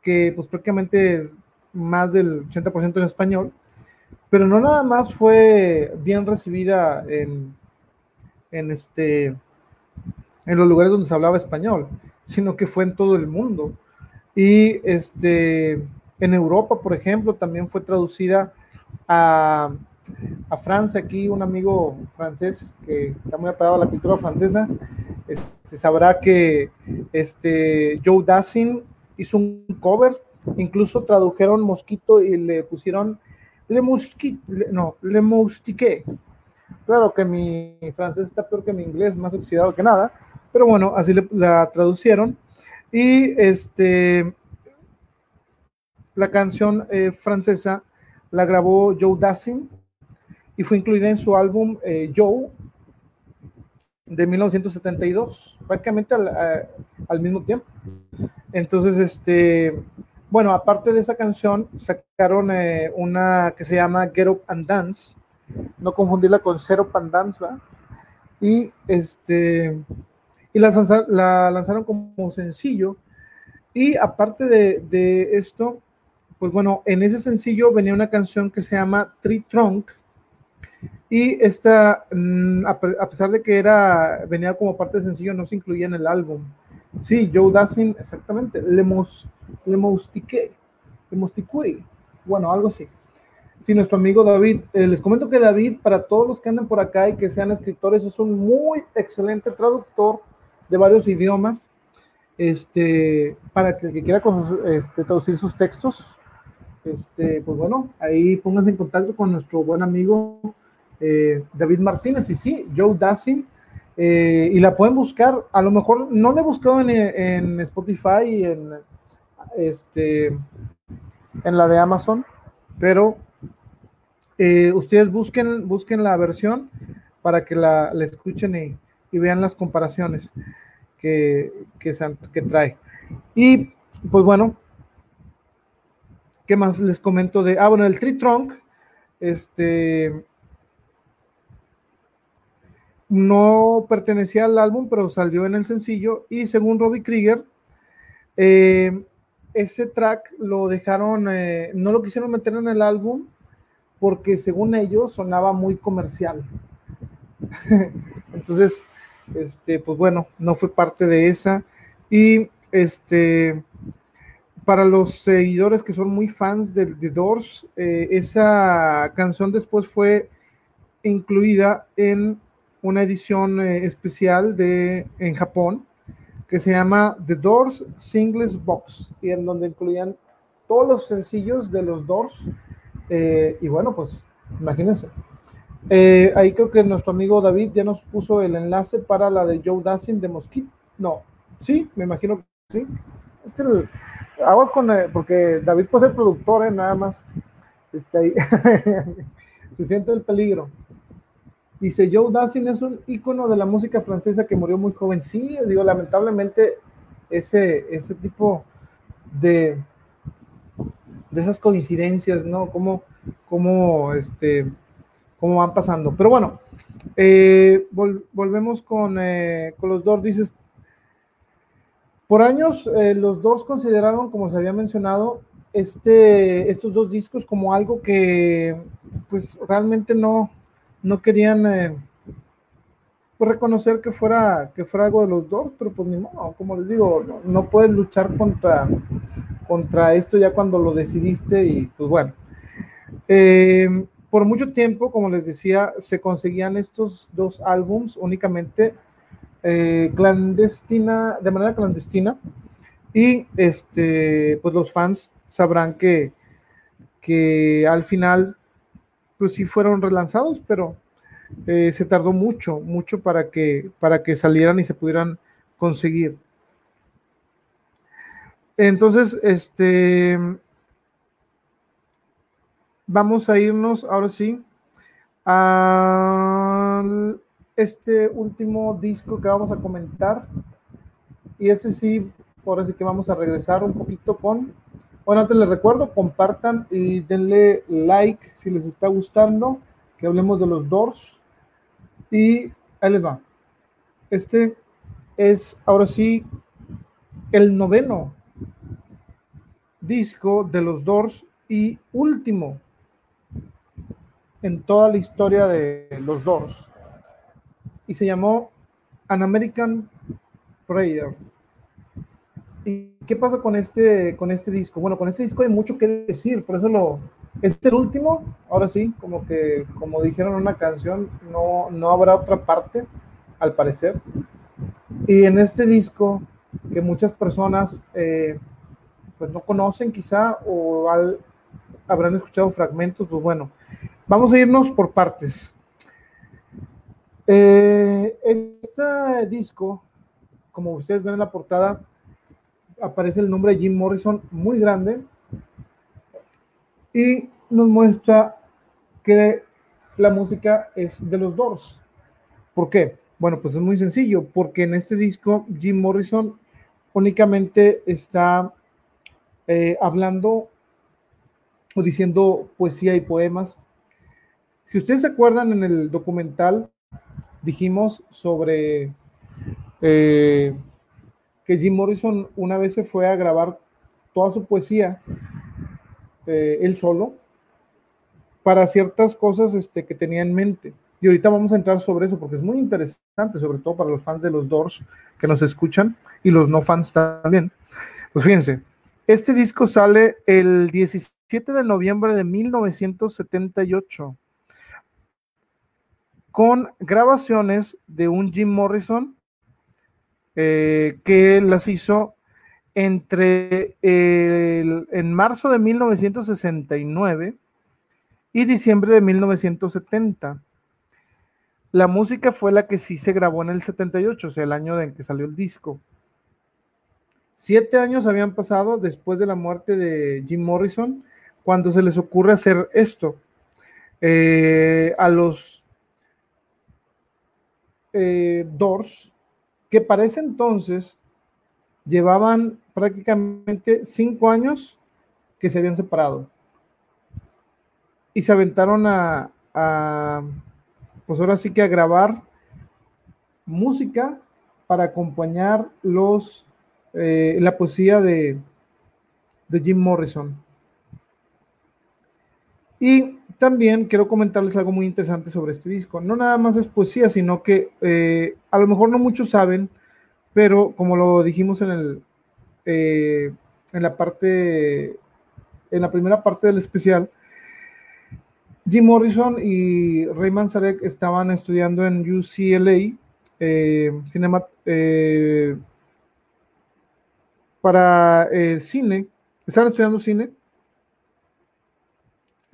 que pues prácticamente es más del 80% en español pero no nada más fue bien recibida en, en, este, en los lugares donde se hablaba español, sino que fue en todo el mundo. Y este, en Europa, por ejemplo, también fue traducida a, a Francia. Aquí un amigo francés que está muy apegado a la cultura francesa, se sabrá que este, Joe Dassin hizo un cover, incluso tradujeron Mosquito y le pusieron le moustique, no, le moustique. Claro que mi francés está peor que mi inglés, más oxidado que nada, pero bueno, así la traducieron. Y este, la canción eh, francesa la grabó Joe Dassin y fue incluida en su álbum eh, Joe de 1972, prácticamente al, al mismo tiempo. Entonces, este, bueno, aparte de esa canción, sacaron eh, una que se llama Get Up and Dance, no confundirla con Zero and Dance, ¿va? Y este y la, lanzaron como sencillo. Y aparte de, esto, pues bueno, en ese sencillo venía una canción que se llama Tree Trunk. Y esta, mm, a pesar de que era, venía como parte de sencillo, no se incluía en el álbum. Sí, Joe Dassin, exactamente. Le, mos, le moustique, le bueno, algo así. Sí, nuestro amigo David, eh, les comento que David, para todos los que anden por acá y que sean escritores, es un muy excelente traductor de varios idiomas. Este, para que el que quiera este, traducir sus textos, este, pues bueno, ahí pónganse en contacto con nuestro buen amigo eh, David Martínez. Y sí, Joe Dassin eh, y la pueden buscar. A lo mejor no la he buscado en, Spotify y en, este, en la de Amazon, pero eh, ustedes busquen, busquen la versión para que la, escuchen y, vean las comparaciones que, que, que trae. Y pues bueno, ¿qué más les comento de? Ah, bueno, el Tree Trunk, este, no pertenecía al álbum, pero salió en el sencillo. Y según Robbie Krieger, eh, ese track lo dejaron, eh, no lo quisieron meter en el álbum porque según ellos sonaba muy comercial. Entonces, este, pues bueno, no fue parte de esa. Y este, para los seguidores que son muy fans de The Doors, eh, esa canción después fue incluida en una edición eh, especial de, en Japón que se llama The Doors Singles Box y en donde incluían todos los sencillos de los Doors. Eh, y bueno, pues imagínense. Eh, ahí creo que nuestro amigo David ya nos puso el enlace para la de Joe Dassin de Mosquito. No, sí, me imagino que sí. Este aguas con, porque David puede ser productor, eh, nada más. Está ahí. Se siente el peligro. Dice, Joe Dassin es un ícono de la música francesa que murió muy joven. Sí, digo, lamentablemente ese, ese tipo de, de esas coincidencias, ¿no? Como, como, este, cómo van pasando. Pero bueno, eh, volvemos con, eh, con, los Doors. Dices, por años eh, los Doors consideraron, como se había mencionado, este, estos dos discos como algo que pues realmente no, no querían eh, pues, reconocer que fuera, que fuera algo de los dos, pero pues ni modo, como les digo, no, puedes luchar contra, contra esto ya cuando lo decidiste y pues bueno. Eh, por mucho tiempo, como les decía, se conseguían estos dos álbums únicamente eh, clandestina, de manera clandestina, y este, pues los fans sabrán que, que al final pues sí fueron relanzados, pero eh, se tardó mucho, mucho para que, para que salieran y se pudieran conseguir. Entonces, este, vamos a irnos ahora sí a este último disco que vamos a comentar. Y ese sí, ahora sí que vamos a regresar un poquito con bueno, antes les recuerdo, compartan y denle like si les está gustando, que hablemos de los Doors. Y ahí les va. Este es ahora sí el noveno disco de los Doors y último en toda la historia de los Doors. Y se llamó An American Prayer. ¿Y qué pasa con este, con este disco? Bueno, con este disco hay mucho que decir, por eso lo, es el último, ahora sí, como que, como dijeron en una canción, no, no habrá otra parte, al parecer. Y en este disco, que muchas personas eh, pues no conocen quizá o habrán escuchado fragmentos, pues bueno, vamos a irnos por partes. Eh, este disco, como ustedes ven en la portada, aparece el nombre de Jim Morrison muy grande y nos muestra que la música es de los Doors. ¿Por qué? Bueno, pues es muy sencillo, porque en este disco Jim Morrison únicamente está eh, hablando o diciendo poesía y poemas. Si ustedes se acuerdan en el documental, dijimos sobre eh, que Jim Morrison una vez se fue a grabar toda su poesía eh, él solo para ciertas cosas este, que tenía en mente. Y ahorita vamos a entrar sobre eso porque es muy interesante, sobre todo para los fans de los Doors que nos escuchan y los no fans también. Pues fíjense, este disco sale el 17 de noviembre de 1978 con grabaciones de un Jim Morrison eh, que las hizo entre en marzo de 1969 y diciembre de 1970. La música fue la que sí se grabó en el 78, o sea, el año en que salió el disco. Siete años habían pasado después de la muerte de Jim Morrison cuando se les ocurre hacer esto. Eh, a los eh, Doors que para ese entonces llevaban prácticamente cinco años que se habían separado. Y se aventaron a, pues ahora sí que a grabar música para acompañar los, eh, la poesía de, de Jim Morrison. Y también quiero comentarles algo muy interesante sobre este disco. No nada más es poesía, sino que eh, a lo mejor no muchos saben, pero como lo dijimos en el eh, en la parte en la primera parte del especial, Jim Morrison y Ray Manzarek estaban estudiando en UCLA eh, cinema, para cine, estaban estudiando cine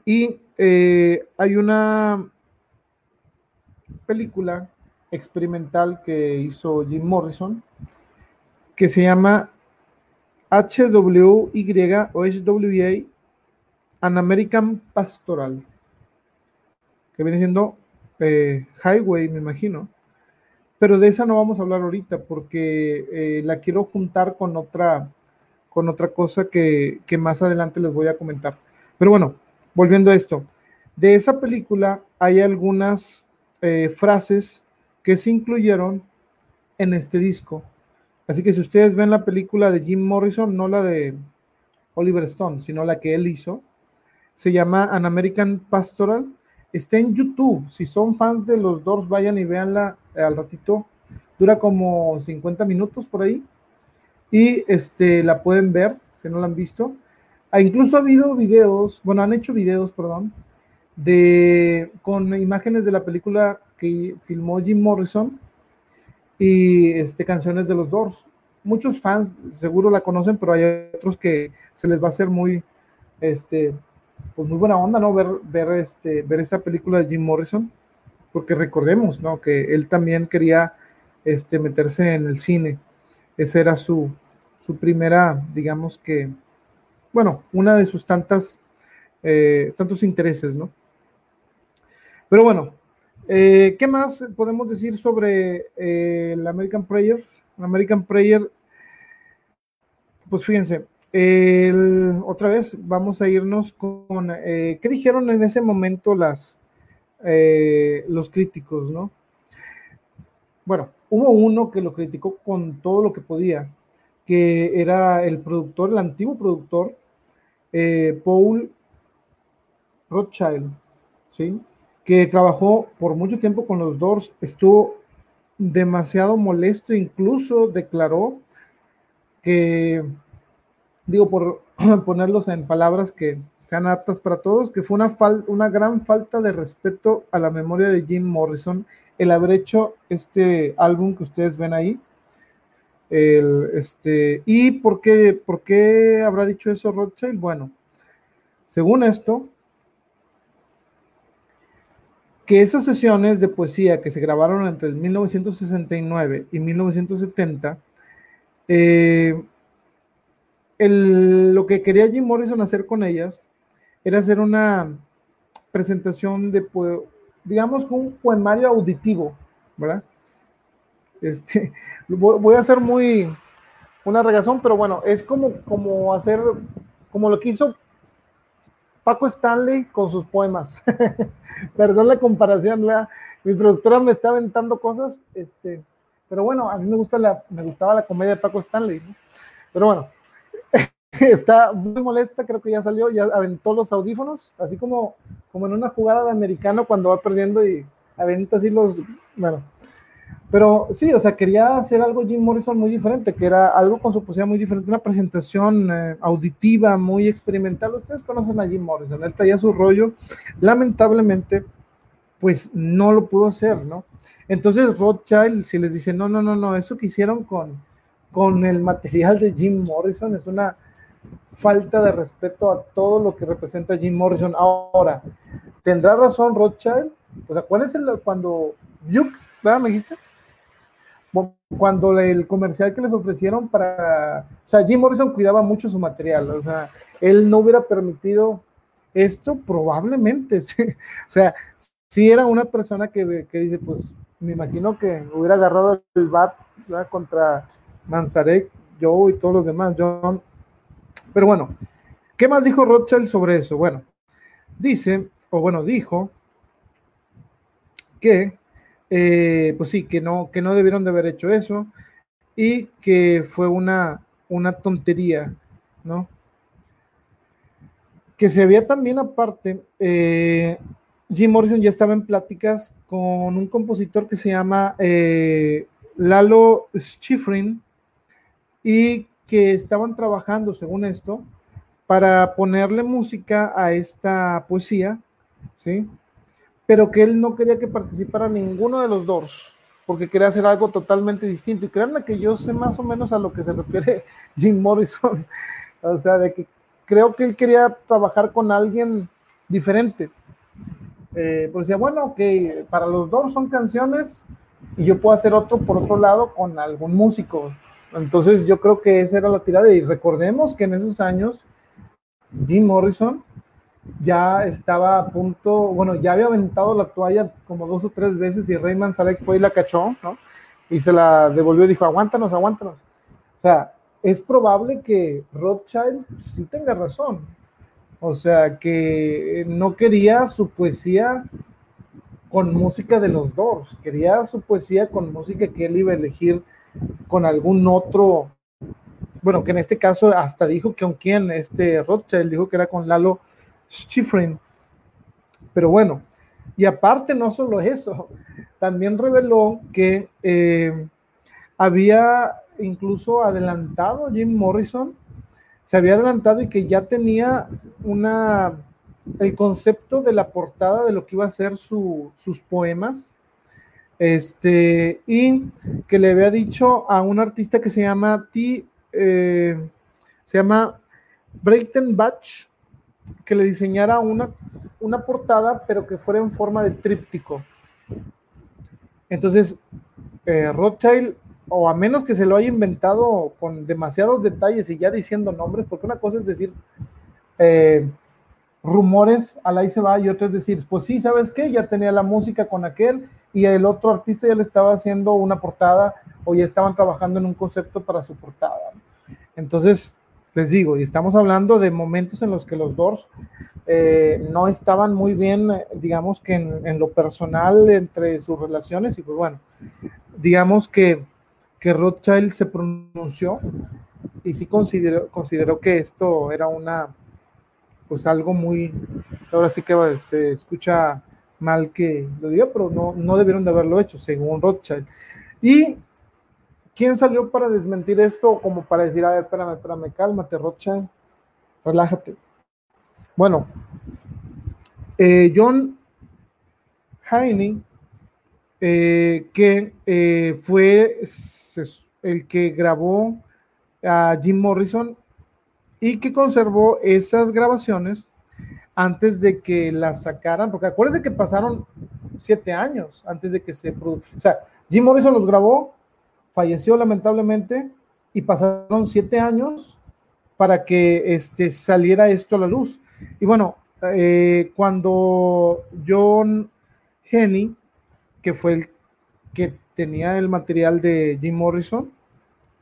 y hay una película experimental que hizo Jim Morrison que se llama HWY o HWA An American Pastoral, que viene siendo eh, Highway, me imagino. Pero de esa no vamos a hablar ahorita porque eh, la quiero juntar con otra, con otra cosa que, que más adelante les voy a comentar. Pero bueno, volviendo a esto, de esa película hay algunas eh, frases que se incluyeron en este disco. Así que si ustedes ven la película de Jim Morrison, no la de Oliver Stone, sino la que él hizo, se llama An American Pastoral. Está en YouTube. Si son fans de los Doors, vayan y véanla al ratito. Dura como 50 minutos por ahí. Y este, la pueden ver, si no la han visto. Ah, incluso ha habido videos, bueno, han hecho videos, perdón, de, con imágenes de la película que filmó Jim Morrison y este, canciones de los Doors. Muchos fans seguro la conocen, pero hay otros que se les va a hacer muy, este, pues muy buena onda, ¿no? Ver, ver, este, ver esa película de Jim Morrison, porque recordemos, ¿no? Que él también quería este, meterse en el cine. Esa era su, su primera, digamos que, bueno, una de sus tantas, eh, tantos intereses, ¿no? Pero bueno, eh, ¿qué más podemos decir sobre eh, el American Prayer? American Prayer, pues fíjense, otra vez vamos a irnos con qué dijeron en ese momento las, los críticos, ¿no? Bueno, hubo uno que lo criticó con todo lo que podía, que era el productor, el antiguo productor, Paul Rothschild, ¿sí? que trabajó por mucho tiempo con los Doors, estuvo demasiado molesto, incluso declaró que, digo, por ponerlos en palabras que sean aptas para todos, que fue una, una gran falta de respeto a la memoria de Jim Morrison el haber hecho este álbum que ustedes ven ahí. El, este, ¿Y por qué, por qué habrá dicho eso Rothschild? Bueno, según esto, que esas sesiones de poesía que se grabaron entre el 1969 y 1970, eh, lo que quería Jim Morrison hacer con ellas era hacer una presentación de, digamos, un poemario auditivo, ¿verdad? Este, voy a hacer muy una regazón, pero bueno, es como, como hacer, como lo que hizo Paco Stanley con sus poemas. Perdón la comparación, mi productora me está aventando cosas, este, pero bueno, a mí me gusta la, me gustaba la comedia de Paco Stanley, Pero bueno, está muy molesta, creo que ya salió, ya aventó los audífonos, así como, como en una jugada de americano cuando va perdiendo y aventa así los, bueno, pero sí, o sea, quería hacer algo Jim Morrison muy diferente, que era algo con su poesía muy diferente, una presentación eh, auditiva muy experimental. Ustedes conocen a Jim Morrison, él traía su rollo. Lamentablemente, pues no lo pudo hacer, ¿no? Entonces Rothschild, si les dice, no, no, no, no, eso que hicieron con, con el material de Jim Morrison es una falta de respeto a todo lo que representa Jim Morrison. Ahora, ¿tendrá razón Rothschild? Pues acuérdense cuando Duke, ¿verdad? ¿Me dijiste? Cuando el comercial que les ofrecieron para, o sea, Jim Morrison cuidaba mucho su material, o sea, él no hubiera permitido esto probablemente, o sea, si era una persona que, que, dice, pues me imagino que hubiera agarrado el bat contra Manzarek, Joe y todos los demás, John. Pero bueno, ¿qué más dijo Rothschild sobre eso? Bueno, dice, o bueno, dijo que eh, pues sí, que no, que no debieron de haber hecho eso y que fue una, una tontería, ¿no? Que se había también aparte, eh, Jim Morrison ya estaba en pláticas con un compositor que se llama eh, Lalo Schifrin y que estaban trabajando, según esto, para ponerle música a esta poesía, ¿sí? Pero que él no quería que participara ninguno de los dos, porque quería hacer algo totalmente distinto. Y créanme que yo sé más o menos a lo que se refiere Jim Morrison, o sea, de que creo que él quería trabajar con alguien diferente. Eh, pues decía, bueno, que para los dos son canciones y yo puedo hacer otro por otro lado con algún músico. Entonces yo creo que esa era la tirada y recordemos que en esos años Jim Morrison ya estaba a punto, bueno, ya había aventado la toalla como dos o tres veces y Rayman Salek fue y la cachó, ¿no? Y se la devolvió y dijo, aguántanos, aguántanos. O sea, es probable que Rothschild sí tenga razón. O sea, que no quería su poesía con música de los dos, quería su poesía con música que él iba a elegir con algún otro, bueno, que en este caso hasta dijo que con quién, este Rothschild dijo que era con Lalo Schifrin. Pero bueno, y aparte no solo eso, también reveló que eh, había incluso adelantado Jim Morrison, se había adelantado y que ya tenía una, el concepto de la portada de lo que iba a ser sus poemas, este, y que le había dicho a un artista que se llama T, eh, se llama Batch que le diseñara una, una portada, pero que fuera en forma de tríptico. Entonces, eh, Rothschild o a menos que se lo haya inventado con demasiados detalles y ya diciendo nombres, porque una cosa es decir eh, rumores, al ahí se va, y otra es decir, pues sí, ¿sabes qué? Ya tenía la música con aquel y el otro artista ya le estaba haciendo una portada o ya estaban trabajando en un concepto para su portada. Entonces, les digo, y estamos hablando de momentos en los que los Doors eh, no estaban muy bien, digamos que en, lo personal entre sus relaciones, y pues bueno, digamos que que Rothschild se pronunció y sí consideró, consideró que esto era una, pues algo muy, ahora sí que se escucha mal que lo diga, pero no, no debieron de haberlo hecho, según Rothschild. ¿Y quién salió para desmentir esto? Como para decir, a ver, espérame, espérame, cálmate, Rothschild, relájate. Bueno, eh, John Heine eh, que eh, fue el que grabó a Jim Morrison y que conservó esas grabaciones antes de que las sacaran, porque acuérdense que pasaron siete años antes de que se produjera. O sea, Jim Morrison los grabó, falleció lamentablemente y pasaron siete años para que este, saliera esto a la luz. Y bueno, eh, cuando John Henny que fue el que tenía el material de Jim Morrison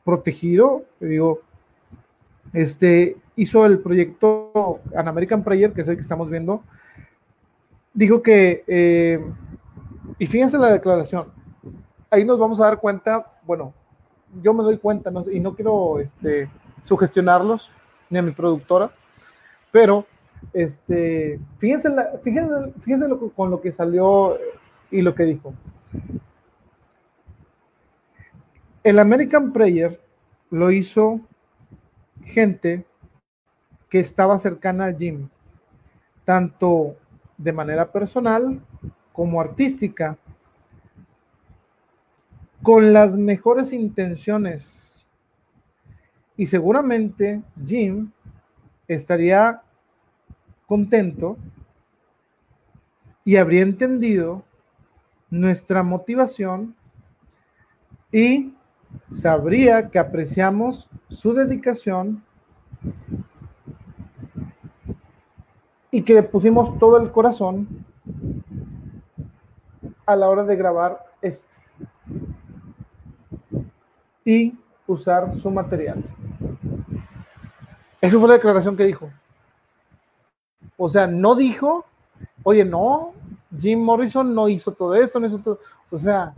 protegido, este, hizo el proyecto An American Prayer, que es el que estamos viendo, dijo que, eh, y fíjense la declaración, ahí nos vamos a dar cuenta, bueno, yo me doy cuenta, y no quiero este, sugestionarlos, ni a mi productora, pero este, fíjense, fíjense, fíjense con lo que salió y lo que dijo. El American Prayer lo hizo gente que estaba cercana a Jim, tanto de manera personal como artística, con las mejores intenciones. Y seguramente Jim estaría contento y habría entendido nuestra motivación y sabría que apreciamos su dedicación y que le pusimos todo el corazón a la hora de grabar esto y usar su material. Esa fue la declaración que dijo. O sea, no dijo, oye, no, Jim Morrison no hizo todo esto, no hizo todo. O sea,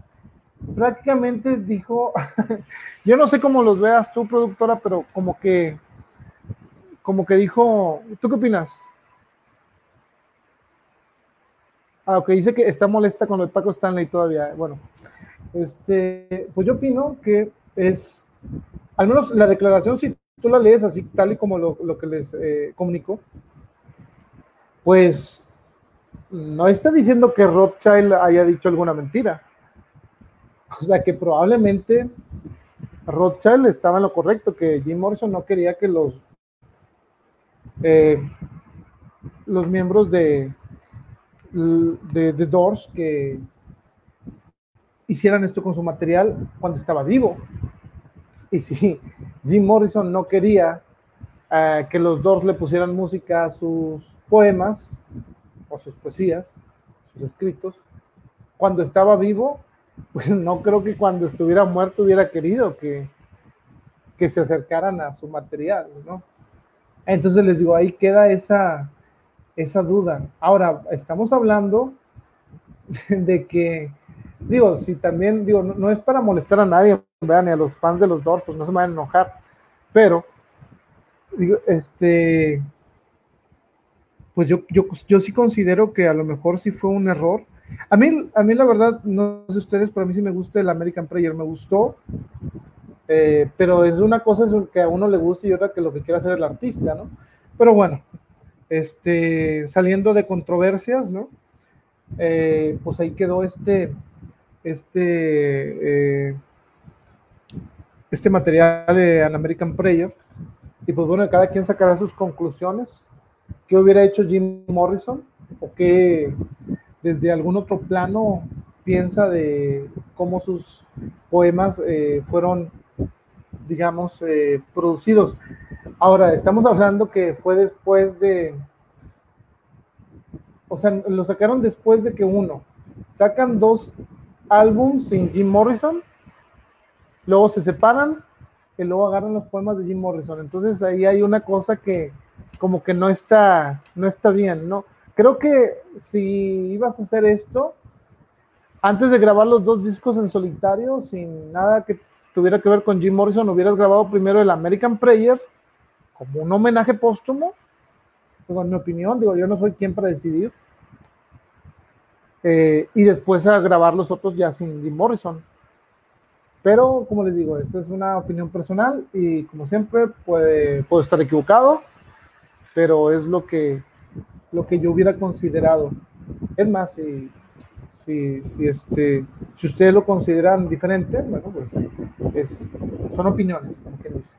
prácticamente dijo, yo no sé cómo los veas tú, productora, pero como que, como que dijo, ¿tú qué opinas? Ah, ok, dice que está molesta con el Paco Stanley todavía. Bueno, este, pues yo opino que es, al menos la declaración, si tú la lees así, tal y como lo, lo que les eh, comunico, pues no está diciendo que Rothschild haya dicho alguna mentira. O sea que probablemente Rothschild estaba en lo correcto, que Jim Morrison no quería que los, eh, los miembros de, de, de Doors que hicieran esto con su material cuando estaba vivo. Y si Jim Morrison no quería eh, que los Doors le pusieran música a sus poemas o sus poesías, sus escritos, cuando estaba vivo, pues no creo que cuando estuviera muerto hubiera querido que, que se acercaran a su material, ¿no? Entonces les digo, ahí queda esa, esa duda. Ahora, estamos hablando de que, digo, si también, digo, no, es para molestar a nadie, vean, ni a los fans de los Doors, pues no se van a enojar, pero, digo, este, pues yo, yo, yo sí considero que a lo mejor sí fue un error. A mí, a mí la verdad, no sé ustedes, pero a mí sí me gusta el American Prayer, me gustó, eh, pero es una cosa que a uno le gusta y otra que lo que quiere hacer el artista, ¿no? Pero bueno, este, saliendo de controversias, ¿no? Eh, pues ahí quedó este, este, eh, este material de An American Prayer. Y pues bueno, cada quien sacará sus conclusiones. ¿Qué hubiera hecho Jim Morrison? ¿O qué desde algún otro plano piensa de cómo sus poemas eh, fueron, digamos, producidos? Ahora, estamos hablando que fue después de, o sea, lo sacaron después de que uno, sacan dos álbums sin Jim Morrison, luego se separan y luego agarran los poemas de Jim Morrison. Entonces ahí hay una cosa que como que no está, no está bien, ¿no? Creo que si ibas a hacer esto, antes de grabar los dos discos en solitario, sin nada que tuviera que ver con Jim Morrison, hubieras grabado primero el American Prayer como un homenaje póstumo, en mi opinión, digo, yo no soy quien para decidir, eh, y después a grabar los otros ya sin Jim Morrison. Pero, como les digo, esa es una opinión personal y como siempre puede, puedo estar equivocado, pero es lo que, lo que yo hubiera considerado. Es más, si, si, si, este, si ustedes lo consideran diferente, bueno, pues es, son opiniones, como quien dice.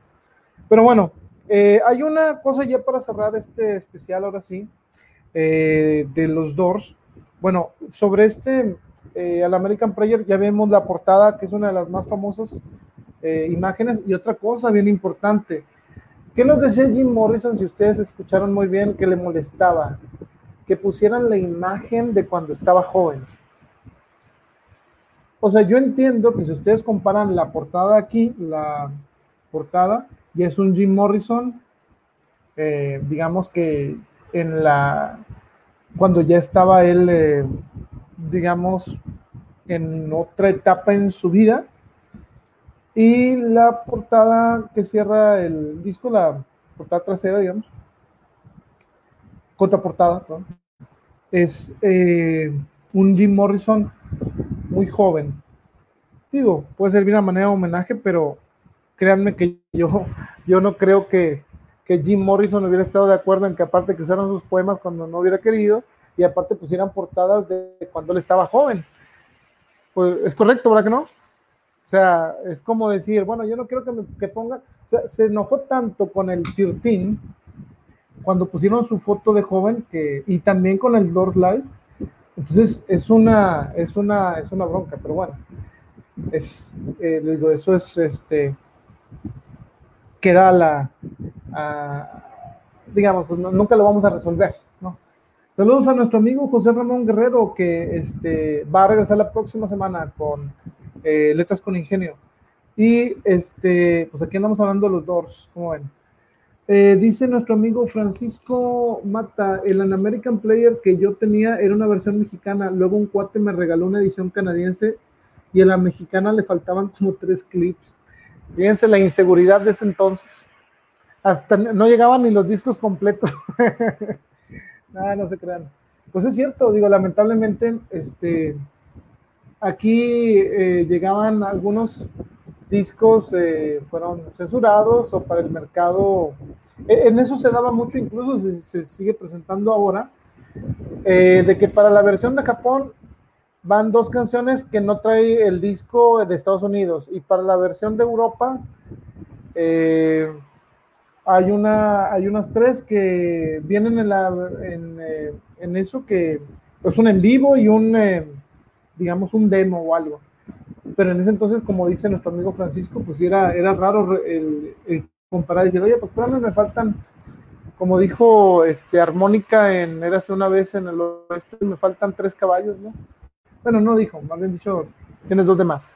Pero bueno, eh, hay una cosa ya para cerrar este especial, ahora sí, eh, de los Doors. Bueno, sobre este, eh, al American Prayer, ya vemos la portada, que es una de las más famosas imágenes. Y otra cosa bien importante, ¿qué nos decía Jim Morrison, si ustedes escucharon muy bien, que le molestaba? Que pusieran la imagen de cuando estaba joven. O sea, yo entiendo que si ustedes comparan la portada aquí, la portada, y es un Jim Morrison, eh, digamos que en la, cuando ya estaba él, eh, digamos, en otra etapa en su vida, y la portada que cierra el disco, la portada trasera, digamos, contraportada, ¿no? es eh, un Jim Morrison muy joven. Digo, puede servir una manera de homenaje, pero créanme que yo, yo no creo que, que Jim Morrison hubiera estado de acuerdo en que aparte que usaran sus poemas cuando no hubiera querido y aparte pusieran portadas de cuando él estaba joven. Pues es correcto, ¿verdad que no? O sea, es como decir, bueno, yo no quiero que, me, que ponga, o sea, se enojó tanto con el 13 cuando pusieron su foto de joven que, y también con el Lord Live. Entonces es una, es una, es una bronca, pero bueno, es, eh, digo, eso es este, queda la, digamos, pues, nunca lo vamos a resolver. ¿no? Saludos a nuestro amigo José Ramón Guerrero, que este, va a regresar la próxima semana con eh, Letras con Ingenio. Y este, pues aquí andamos hablando de los Doors, como ven. Eh, dice nuestro amigo Francisco Mata, el An American Player que yo tenía era una versión mexicana, luego un cuate me regaló una edición canadiense y a la mexicana le faltaban como tres clips. Fíjense la inseguridad de ese entonces. Hasta no llegaban ni los discos completos. Nada, no se crean. Pues es cierto, digo, lamentablemente, este, aquí eh, llegaban algunos discos, eh, fueron censurados o para el mercado, e, en eso se daba mucho, incluso se, sigue presentando ahora, eh, de que para la versión de Japón van dos canciones que no trae el disco de Estados Unidos y para la versión de Europa hay, una, hay unas tres que vienen en, en eso que es un en vivo y un digamos, un demo o algo. Pero en ese entonces, como dice nuestro amigo Francisco, pues era, era raro el, comparar y decir, oye, pues espérame, me faltan, como dijo este, Armónica en Érase una vez en el oeste, me faltan tres caballos, ¿no? Bueno, no dijo, más bien dicho, tienes dos de más.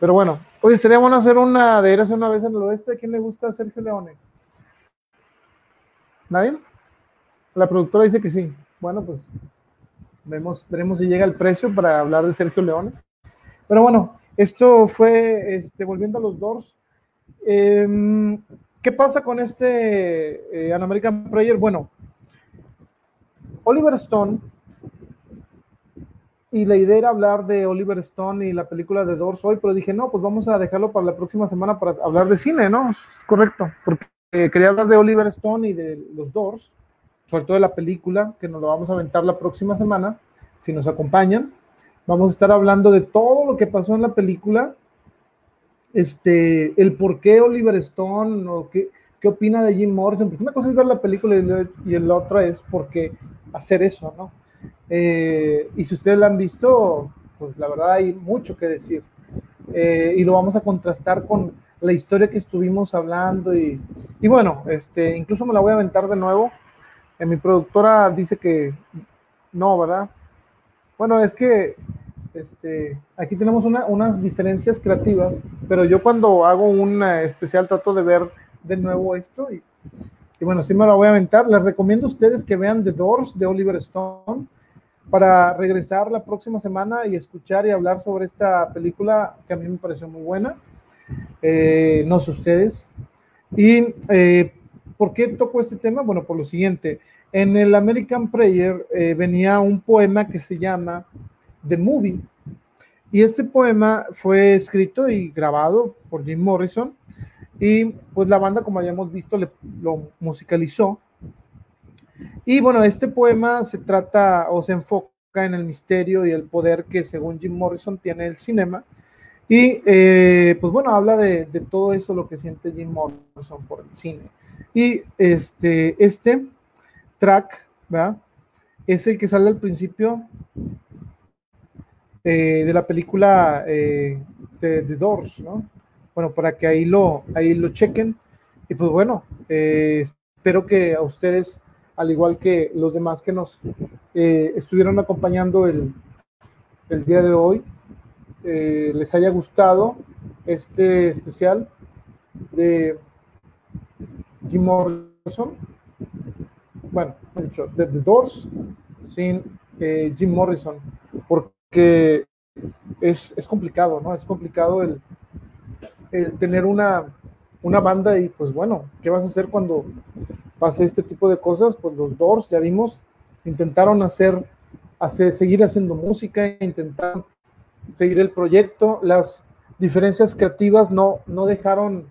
Pero bueno, oye, sería bueno hacer una de Érase una vez en el oeste. ¿A quién le gusta Sergio Leone? ¿Nadie? La productora dice que sí. Bueno, pues Vemos, veremos si llega el precio para hablar de Sergio Leone. Pero bueno, esto fue, este, volviendo a los Doors. Em, ¿Qué pasa con este eh, An American Prayer? Bueno, Oliver Stone, y la idea era hablar de Oliver Stone y la película de Doors hoy, pero dije, no, pues vamos a dejarlo para la próxima semana para hablar de cine, ¿no? Correcto, porque quería hablar de Oliver Stone y de los Doors sobre todo de la película, que nos lo vamos a aventar la próxima semana, si nos acompañan. Vamos a estar hablando de todo lo que pasó en la película, este, el por qué Oliver Stone, o qué, qué opina de Jim Morrison, porque una cosa es ver la película y, la otra es por qué hacer eso, ¿no? Eh, y si ustedes la han visto, pues la verdad hay mucho que decir. Eh, y lo vamos a contrastar con la historia que estuvimos hablando y, y bueno, este, incluso me la voy a aventar de nuevo mi productora dice que no, ¿verdad? Bueno, es que este, aquí tenemos unas diferencias creativas, pero yo cuando hago un especial trato de ver de nuevo esto y, bueno, sí me lo voy a aventar. Les recomiendo a ustedes que vean The Doors de Oliver Stone para regresar la próxima semana y escuchar y hablar sobre esta película que a mí me pareció muy buena. Eh, no sé ustedes. Y eh, ¿Por qué tocó este tema? Bueno, por lo siguiente. En el American Prayer eh, venía un poema que se llama The Movie. Y este poema fue escrito y grabado por Jim Morrison. Y pues la banda, como hayamos visto, lo musicalizó. Y bueno, este poema se trata o se enfoca en el misterio y el poder que según Jim Morrison tiene el cinema. Y eh, pues bueno, habla de, de, todo eso, lo que siente Jim Morrison por el cine. Y este, este track, ¿verdad? Es el que sale al principio eh, de la película eh, de The Doors, ¿no? Bueno, para que ahí lo, ahí lo chequen. Y pues bueno, eh, espero que a ustedes, al igual que los demás que nos estuvieron acompañando el, el día de hoy, les haya gustado este especial de Jim Morrison. Bueno, he dicho, The, Doors sin eh, Jim Morrison, porque es, es, complicado, ¿no? Es complicado el, el tener una, una banda y pues bueno, ¿qué vas a hacer cuando pase este tipo de cosas? Pues los Doors, ya vimos, intentaron hacer, hacer seguir haciendo música, intentaron seguir el proyecto, las diferencias creativas no, no dejaron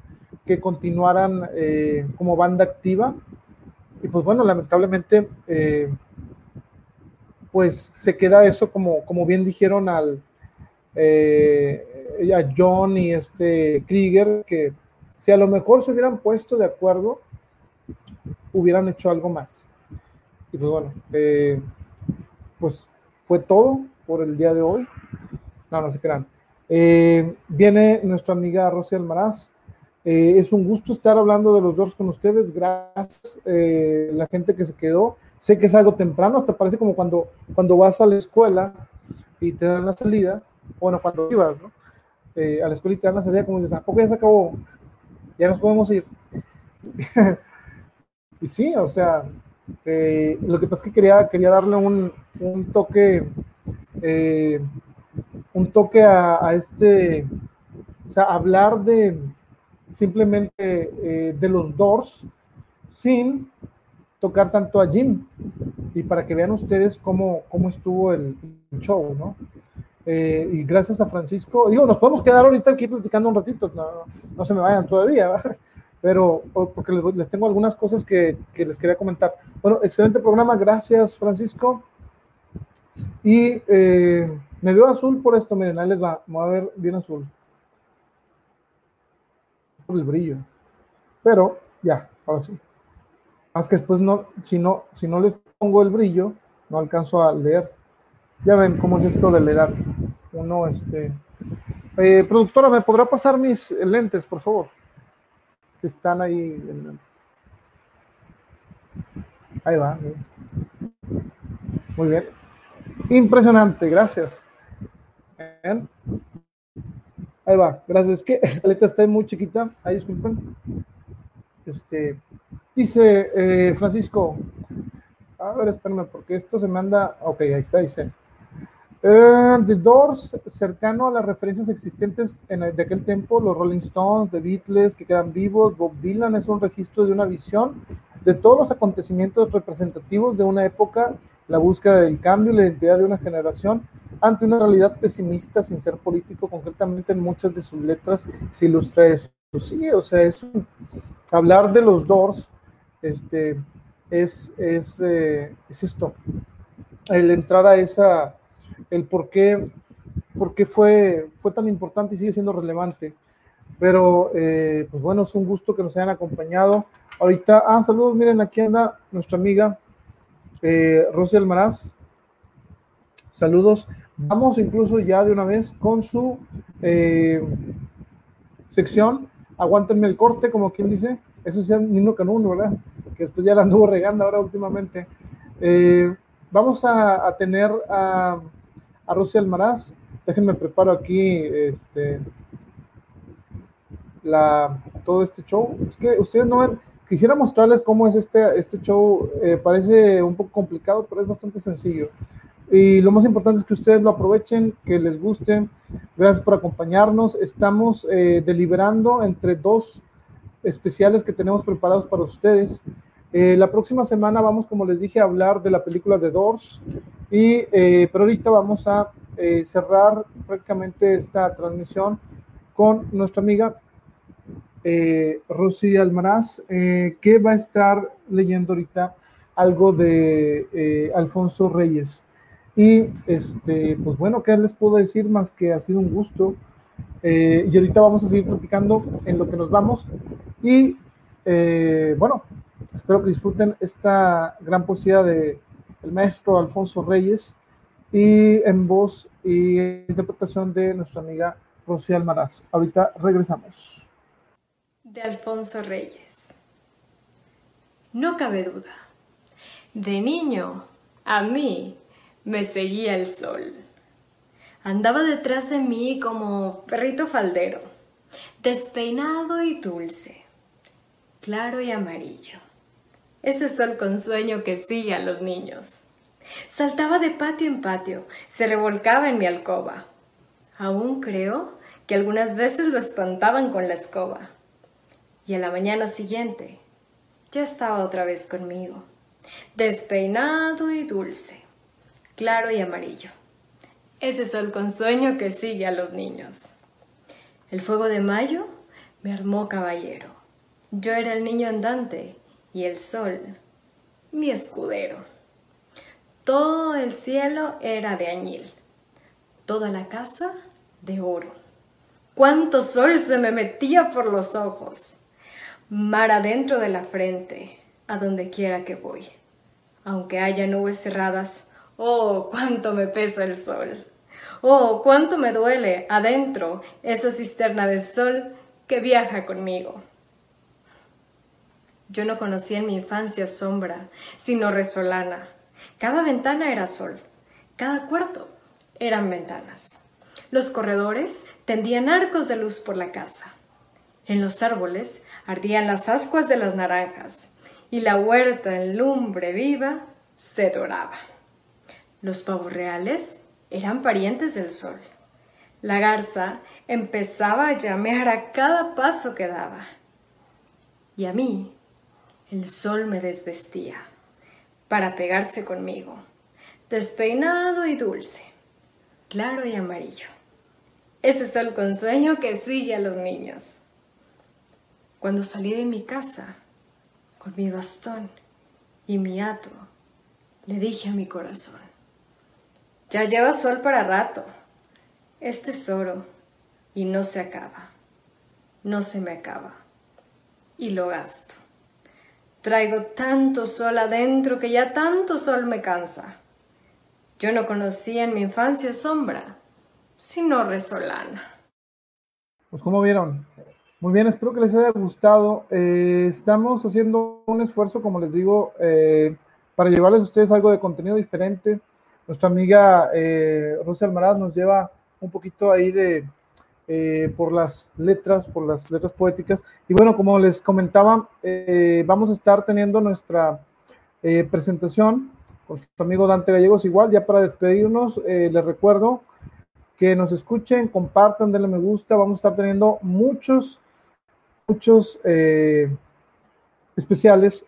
que continuaran eh, como banda activa. Y pues bueno, lamentablemente, eh, pues se queda eso como, como bien dijeron al, eh, a John y este Krieger, que si a lo mejor se hubieran puesto de acuerdo, hubieran hecho algo más. Y pues bueno, pues fue todo por el día de hoy. No, no se crean. viene nuestra amiga Rosy Almaraz eh, es un gusto estar hablando de los dos con ustedes. Gracias, eh, la gente que se quedó. Sé que es algo temprano, hasta parece como cuando, cuando vas a la escuela y te dan la salida. Bueno, cuando ibas, ¿no? Eh, a la escuela y te dan la salida, como dices, ¿a poco ya se acabó? Ya nos podemos ir. y sí, o sea, lo que pasa es que quería, quería darle un, un toque, un toque a, este, o sea, hablar de simplemente eh, de los Doors sin tocar tanto a Jim y para que vean ustedes cómo, cómo estuvo el show, ¿no? Eh, y gracias a Francisco, digo, nos podemos quedar ahorita aquí platicando un ratito, no, se me vayan todavía, pero porque les, tengo algunas cosas que, les quería comentar. Bueno, excelente programa, gracias Francisco. Y eh, me veo azul por esto, miren, ahí les va, me a ver bien azul. Por el brillo. Pero ya, ahora sí. Más que después no, si no, si no les pongo el brillo, no alcanzo a leer. Ya ven cómo es esto de leer. Uno, este. Eh, productora, ¿me podrá pasar mis lentes, por favor? Están ahí. Ahí va. Muy bien. Impresionante, gracias. Ahí va, gracias. Es que esta letra está muy chiquita. Ahí disculpen. Este, dice eh, Francisco. A ver, espérame, porque esto se manda. Ok, ahí está, dice. Uh, The Doors, cercano a las referencias existentes en de aquel tiempo, los Rolling Stones, The Beatles, que quedan vivos, Bob Dylan es un registro de una visión de todos los acontecimientos representativos de una época, la búsqueda del cambio, la identidad de una generación, ante una realidad pesimista sin ser político, concretamente en muchas de sus letras se ilustra eso. Sí, o sea, es hablar de los Doors, este, es, es, eh, es esto, el entrar a esa el por qué, por qué fue, fue tan importante y sigue siendo relevante. Pero, eh, pues bueno, es un gusto que nos hayan acompañado. Ahorita, ah, saludos, miren, aquí anda nuestra amiga eh, Rosy Almaraz. Saludos. Vamos incluso ya de una vez con su eh, sección. Aguántenme el corte, como quien dice. Eso sea Nino Canún, ¿verdad? Que después ya la anduvo regando ahora últimamente. Eh, vamos a, a tener a a Rosy Almaraz. Déjenme preparo aquí este, todo este show. Es que ustedes no ven, quisiera mostrarles cómo es este, este show. Eh, parece un poco complicado, pero es bastante sencillo. Y lo más importante es que ustedes lo aprovechen, que les guste. Gracias por acompañarnos. Estamos eh, deliberando entre dos especiales que tenemos preparados para ustedes. Eh, la próxima semana vamos, como les dije, a hablar de la película de Doors, y, eh, pero ahorita vamos a eh, cerrar prácticamente esta transmisión con nuestra amiga Rosy Almaraz, que va a estar leyendo ahorita algo de Alfonso Reyes. Y este, pues bueno, ¿qué les puedo decir más que ha sido un gusto? y ahorita vamos a seguir platicando en lo que nos vamos. Y bueno, Espero que disfruten esta gran poesía de el maestro Alfonso Reyes y en voz y interpretación de nuestra amiga Rocío Almaraz. Ahorita regresamos. De Alfonso Reyes. No cabe duda. De niño, a mí me seguía el sol. Andaba detrás de mí como perrito faldero, despeinado y dulce, claro y amarillo ese sol con sueño que sigue a los niños. Saltaba de patio en patio, se revolcaba en mi alcoba. Aún creo que algunas veces lo espantaban con la escoba. Y a la mañana siguiente ya estaba otra vez conmigo, despeinado y dulce, claro y amarillo. Ese sol con sueño que sigue a los niños. El fuego de mayo me armó caballero. Yo era el niño andante y el sol, mi escudero. Todo el cielo era de añil, toda la casa de oro. Cuánto sol se me metía por los ojos, mar adentro de la frente, a donde quiera que voy. Aunque haya nubes cerradas, oh, cuánto me pesa el sol. Oh, cuánto me duele adentro esa cisterna de sol que viaja conmigo. Yo no conocía en mi infancia sombra, sino resolana. Cada ventana era sol, cada cuarto eran ventanas. Los corredores tendían arcos de luz por la casa. En los árboles ardían las ascuas de las naranjas y la huerta en lumbre viva se doraba. Los pavos reales eran parientes del sol. La garza empezaba a llamear a cada paso que daba. Y a mí el sol me desvestía para pegarse conmigo, despeinado y dulce, claro y amarillo. Ese sol con sueño que sigue a los niños. Cuando salí de mi casa, con mi bastón y mi hato, le dije a mi corazón, ya lleva sol para rato, es tesoro y no se acaba, no se me acaba, y lo gasto. Traigo tanto sol adentro que ya tanto sol me cansa. Yo no conocía en mi infancia sombra, sino resolana. Pues como vieron, muy bien, espero que les haya gustado. Eh, estamos haciendo un esfuerzo, como les digo, eh, para llevarles a ustedes algo de contenido diferente. Nuestra amiga eh, Rosa Almaraz nos lleva un poquito ahí de eh, por las letras, por las letras poéticas. Y bueno, como les comentaba, vamos a estar teniendo nuestra presentación con nuestro amigo Dante Gallegos. Igual, ya para despedirnos, les recuerdo que nos escuchen, compartan, denle me gusta. Vamos a estar teniendo muchos muchos eh, especiales,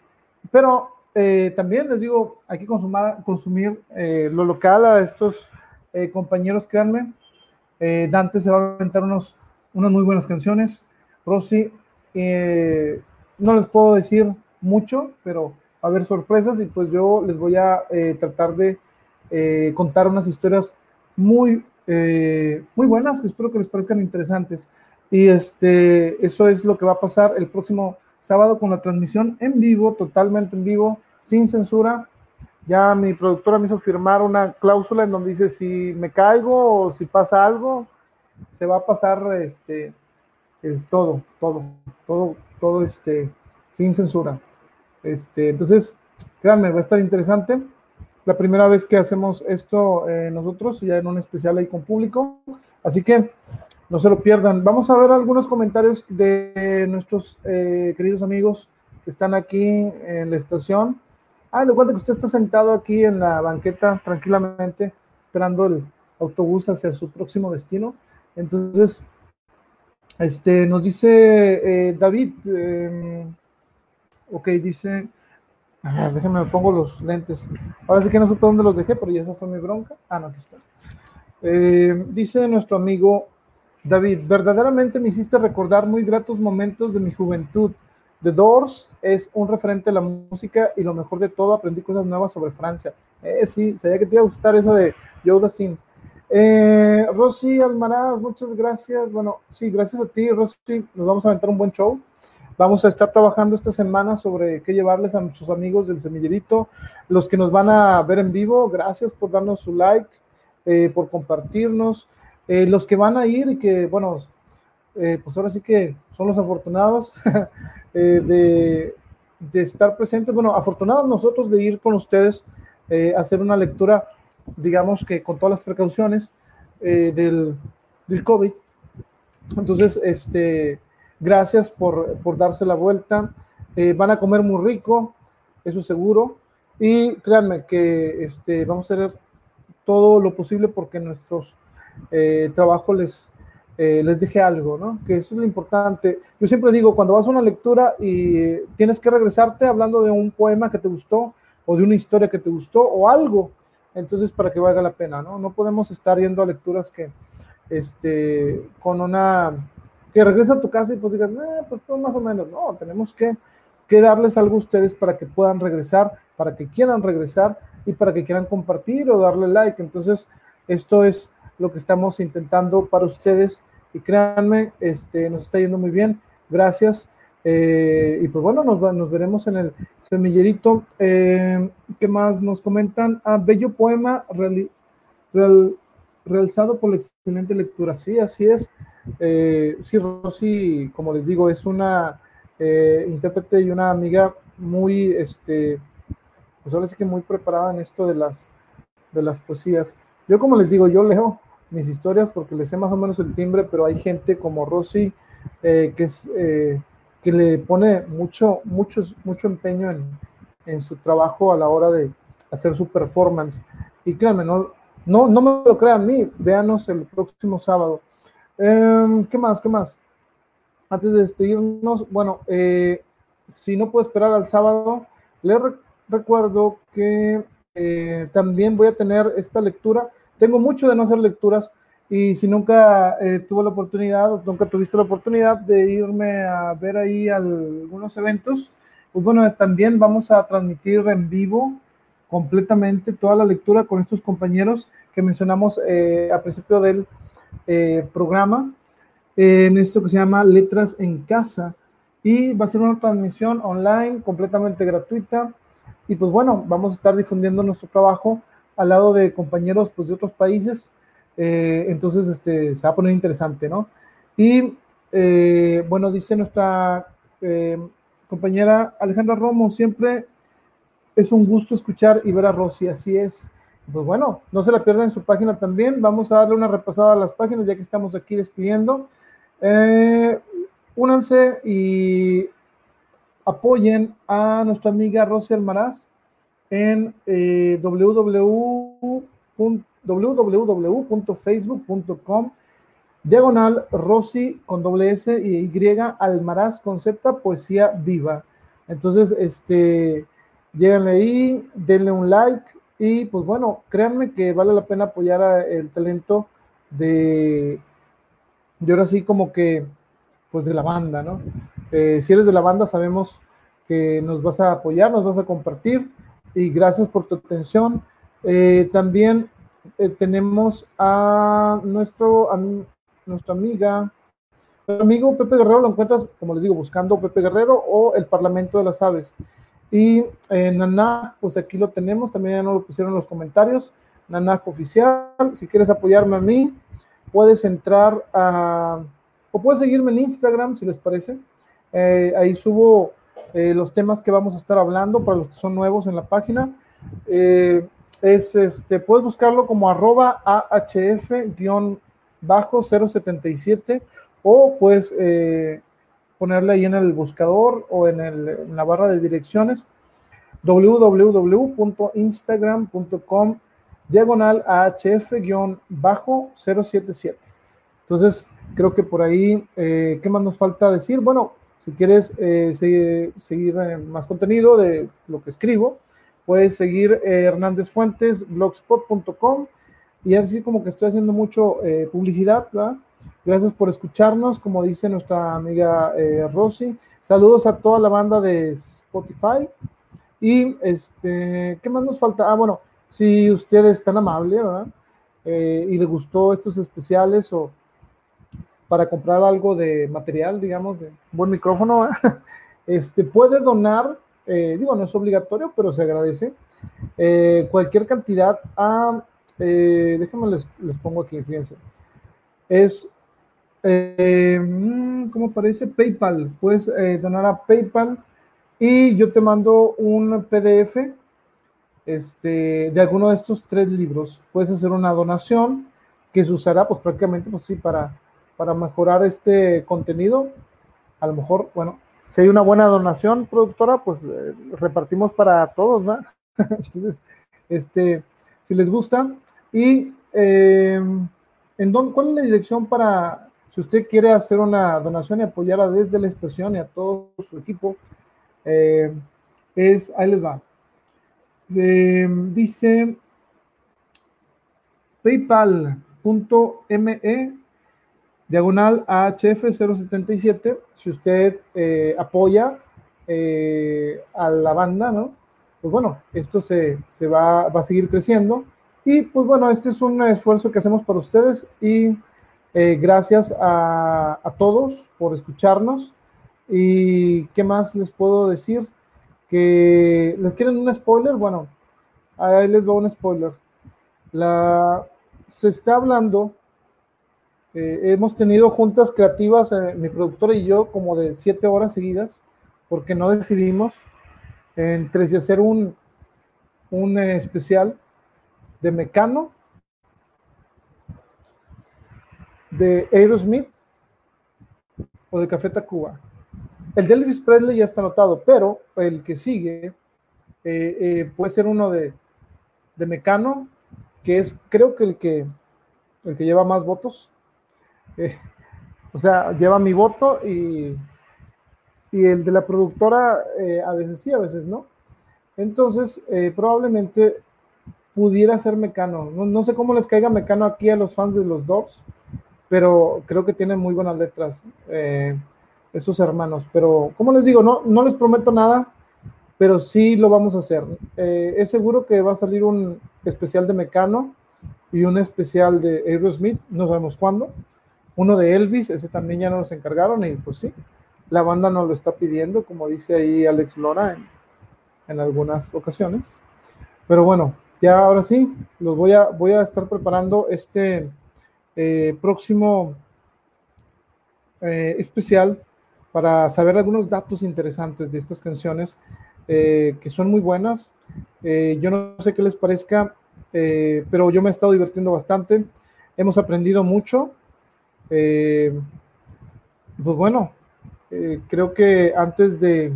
pero eh, también les digo, hay que consumar, consumir eh, lo local a estos compañeros, créanme. Dante se va a aventar unos, unas muy buenas canciones. Rosy, no les puedo decir mucho, pero va a haber sorpresas y pues yo les voy a tratar de contar unas historias muy, muy buenas que espero que les parezcan interesantes. Y este, eso es lo que va a pasar el próximo sábado con la transmisión en vivo, totalmente en vivo, sin censura. Ya mi productora me hizo firmar una cláusula en donde dice si me caigo o si pasa algo, se va a pasar este es todo, todo, todo, todo este sin censura. Este, entonces, créanme, va a estar interesante. La primera vez que hacemos esto eh, nosotros, ya en un especial ahí con público. Así que no se lo pierdan. Vamos a ver algunos comentarios de nuestros eh, queridos amigos que están aquí en la estación. Ah, de cuenta que usted está sentado aquí en la banqueta tranquilamente, esperando el autobús hacia su próximo destino. Entonces, este, nos dice eh, David, em, ok, dice, a ver, déjenme, me pongo los lentes. Ahora sí que no supe dónde los dejé, pero ya esa fue mi bronca. Ah, no, aquí está. Eh, dice nuestro amigo David, verdaderamente me hiciste recordar muy gratos momentos de mi juventud. The Doors es un referente de la música y lo mejor de todo, aprendí cosas nuevas sobre Francia. Eh, sí, sabía que te iba a gustar esa de Yoda Sin. Eh, Rosy Almaraz, muchas gracias. Bueno, sí, gracias a ti, Rosy. Nos vamos a aventar un buen show. Vamos a estar trabajando esta semana sobre qué llevarles a nuestros amigos del semillerito. Los que nos van a ver en vivo, gracias por darnos su like, eh, por compartirnos. Eh, los que van a ir y que, bueno, eh, pues ahora sí que son los afortunados eh, de, de, estar presentes, bueno, afortunados nosotros de ir con ustedes a hacer una lectura, digamos que con todas las precauciones del, del, COVID. Entonces, este, gracias por, por darse la vuelta. van a comer muy rico, eso seguro. Y créanme que este, vamos a hacer todo lo posible porque nuestros eh, trabajo les, eh, les deje algo, ¿no? Que eso es lo importante. Yo siempre digo, cuando vas a una lectura y tienes que regresarte hablando de un poema que te gustó o de una historia que te gustó o algo, entonces para que valga la pena, ¿no? No podemos estar yendo a lecturas que, este, con una, que regresa a tu casa y pues digas, eh, pues más o menos, no, tenemos que, que darles algo a ustedes para que puedan regresar, para que quieran regresar y para que quieran compartir o darle like. Entonces, esto es lo que estamos intentando para ustedes y créanme, este, nos está yendo muy bien. Gracias. Eh, y pues bueno, nos, nos, veremos en el semillerito. Eh, ¿Qué más nos comentan? Ah, bello poema realizado por la excelente lectura. Sí, así es. Eh, sí, Rosy, como les digo, es una intérprete y una amiga muy, este, pues ahora sí que muy preparada en esto de las, de las poesías. Yo como les digo, yo leo mis historias porque le sé más o menos el timbre, pero hay gente como Rosy eh, que, es, eh, que le pone mucho, mucho, mucho empeño en, en, su trabajo a la hora de hacer su performance. Y créanme, no, no, no me lo crean a mí, véanos el próximo sábado. Eh, ¿Qué más? ¿Qué más? Antes de despedirnos, bueno, eh, si no puedo esperar al sábado, les re recuerdo que también voy a tener esta lectura tengo mucho de no hacer lecturas y si nunca eh, tuve la oportunidad, nunca tuviste la oportunidad de irme a ver ahí algunos eventos, pues bueno, también vamos a transmitir en vivo completamente toda la lectura con estos compañeros que mencionamos eh, al principio del eh, programa, en esto que se llama Letras en Casa. Y va a ser una transmisión online completamente gratuita. Y pues bueno, vamos a estar difundiendo nuestro trabajo al lado de compañeros pues, de otros países. Eh, entonces, este, se va a poner interesante, ¿no? Y bueno, dice nuestra compañera Alejandra Romo, siempre es un gusto escuchar y ver a Rosy, así es. Pues bueno, no se la pierdan en su página también. Vamos a darle una repasada a las páginas ya que estamos aquí despidiendo. Eh, únanse y apoyen a nuestra amiga Rosy Almaraz en eh, www.facebook.com diagonal Rosy con doble S y Y Almaraz concepta poesía viva. Entonces, este Lléganle ahí, denle un like y pues bueno, créanme que vale la pena apoyar el talento de, de ahora sí como que, pues de la banda, ¿no? Eh, si eres de la banda, sabemos que nos vas a apoyar, nos vas a compartir y gracias por tu atención. Eh, también eh, tenemos a nuestro, a nuestra amiga, amigo Pepe Guerrero, lo encuentras, como les digo, buscando Pepe Guerrero o el Parlamento de las Aves. Y eh, Nanaj, pues aquí lo tenemos, también ya no lo pusieron en los comentarios. Nanaj oficial, si quieres apoyarme a mí, puedes entrar a, o puedes seguirme en Instagram si les parece. Eh, ahí subo eh, los temas que vamos a estar hablando para los que son nuevos en la página. es este, puedes buscarlo como arroba AHF-077 o puedes ponerle ahí en el buscador o en, en la barra de direcciones www.instagram.com diagonal AHF-077. Entonces, creo que por ahí, eh, ¿qué más nos falta decir? Bueno, si quieres eh, seguir, eh, más contenido de lo que escribo, puedes seguir Hernández Fuentes, blogspot.com, y así como que estoy haciendo mucho publicidad, ¿verdad? Gracias por escucharnos, como dice nuestra amiga eh, Rosy. Saludos a toda la banda de Spotify. Y este, ¿qué más nos falta? Ah, bueno, si usted es tan amable, ¿verdad? Eh, y le gustó estos especiales o para comprar algo de material, digamos, de buen micrófono, este, puede donar, eh, digo, no es obligatorio, pero se agradece, cualquier cantidad a, déjenme les, les pongo aquí, fíjense, es eh, mm, ¿cómo parece? PayPal. Puedes eh, donar a PayPal y yo te mando un PDF este, de alguno de estos tres libros. Puedes hacer una donación que se usará pues prácticamente pues sí para, para mejorar este contenido. A lo mejor, bueno, si hay una buena donación productora, pues eh, repartimos para todos, ¿no? Entonces, este, si les gusta y ¿en dónde, ¿cuál es la dirección para si usted quiere hacer una donación y apoyar desde la estación y a todo su equipo, eh, es, ahí les va. Eh, dice paypal.me diagonal AHF077. Si usted eh, apoya a la banda, ¿no? Pues bueno, esto se, va, va a seguir creciendo. Y pues bueno, este es un esfuerzo que hacemos para ustedes y eh, gracias a, todos por escucharnos. ¿Y qué más les puedo decir? Que les quieren un spoiler. Bueno, ahí les va un spoiler. La, se está hablando, eh, hemos tenido juntas creativas, eh, mi productora y yo, como de siete horas seguidas, porque no decidimos entre si hacer un, un especial de Mecano de Aerosmith o de Café Tacuba. El de Elvis Presley ya está anotado, pero el que sigue eh, eh, puede ser uno de, de, Mecano, que es creo que el que, el que lleva más votos. Eh, o sea, lleva mi voto y, y el de la productora a veces sí, a veces no. Entonces, probablemente pudiera ser Mecano. No, sé cómo les caiga Mecano aquí a los fans de los Dogs, pero creo que tienen muy buenas letras eh, esos hermanos. Pero, como les digo, no, no les prometo nada, pero sí lo vamos a hacer. Eh, es seguro que va a salir un especial de Mecano y un especial de Aerosmith, no sabemos cuándo. Uno de Elvis, ese también ya nos encargaron y pues sí, la banda nos lo está pidiendo, como dice ahí Alex Lora en, algunas ocasiones. Pero bueno, ya ahora sí, los voy a, voy a estar preparando este eh, próximo eh, especial para saber algunos datos interesantes de estas canciones eh, que son muy buenas. yo no sé qué les parezca, pero yo me he estado divirtiendo bastante. Hemos aprendido mucho. Pues bueno, eh, creo que antes de,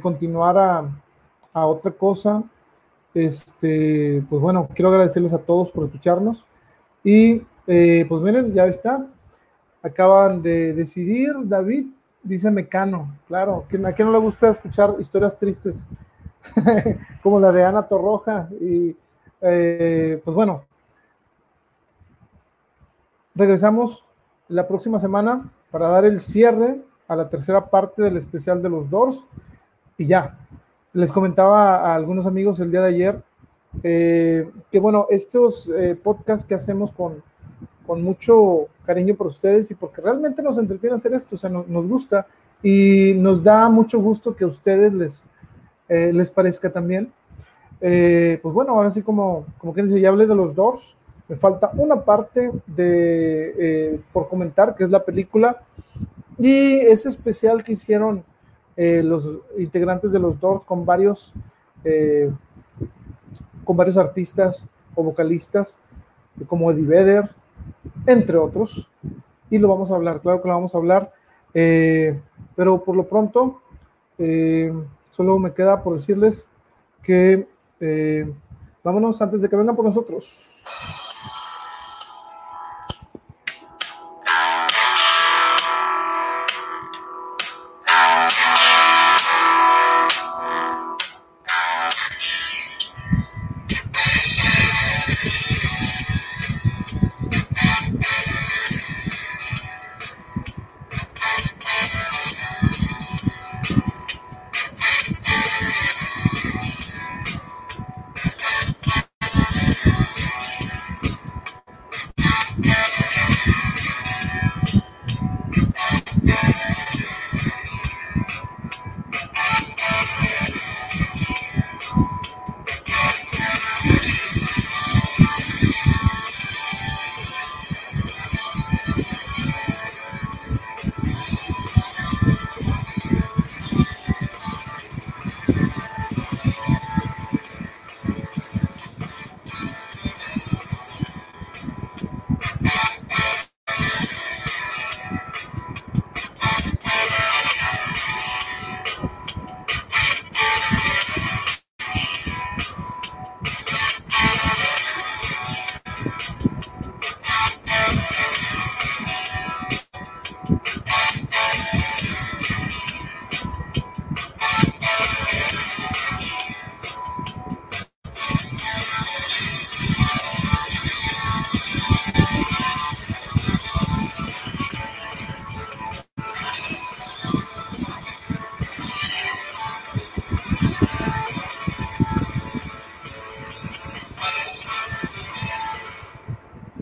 continuar a, otra cosa, este, pues bueno, quiero agradecerles a todos por escucharnos. Y eh, pues miren, ya está. Acaban de decidir, David, dice Mecano, claro, ¿a quién no le gusta escuchar historias tristes? Como la de Ana Torroja. Y eh, pues bueno, regresamos la próxima semana para dar el cierre a la tercera parte del especial de los Doors y ya. Les comentaba a algunos amigos el día de ayer eh, que, bueno, estos eh, podcasts que hacemos con, con mucho cariño por ustedes y porque realmente nos entretiene hacer esto, o sea, nos gusta y nos da mucho gusto que a ustedes les, eh, les parezca también. pues bueno, ahora sí como, como que dice, ya hablé de los Doors, me falta una parte de, por comentar, que es la película y ese especial que hicieron eh, los integrantes de los Doors con varios, eh, con varios artistas o vocalistas, como Eddie Vedder, entre otros. Y lo vamos a hablar, claro que lo vamos a hablar. Eh, pero por lo pronto, solo me queda por decirles que vámonos antes de que vengan por nosotros.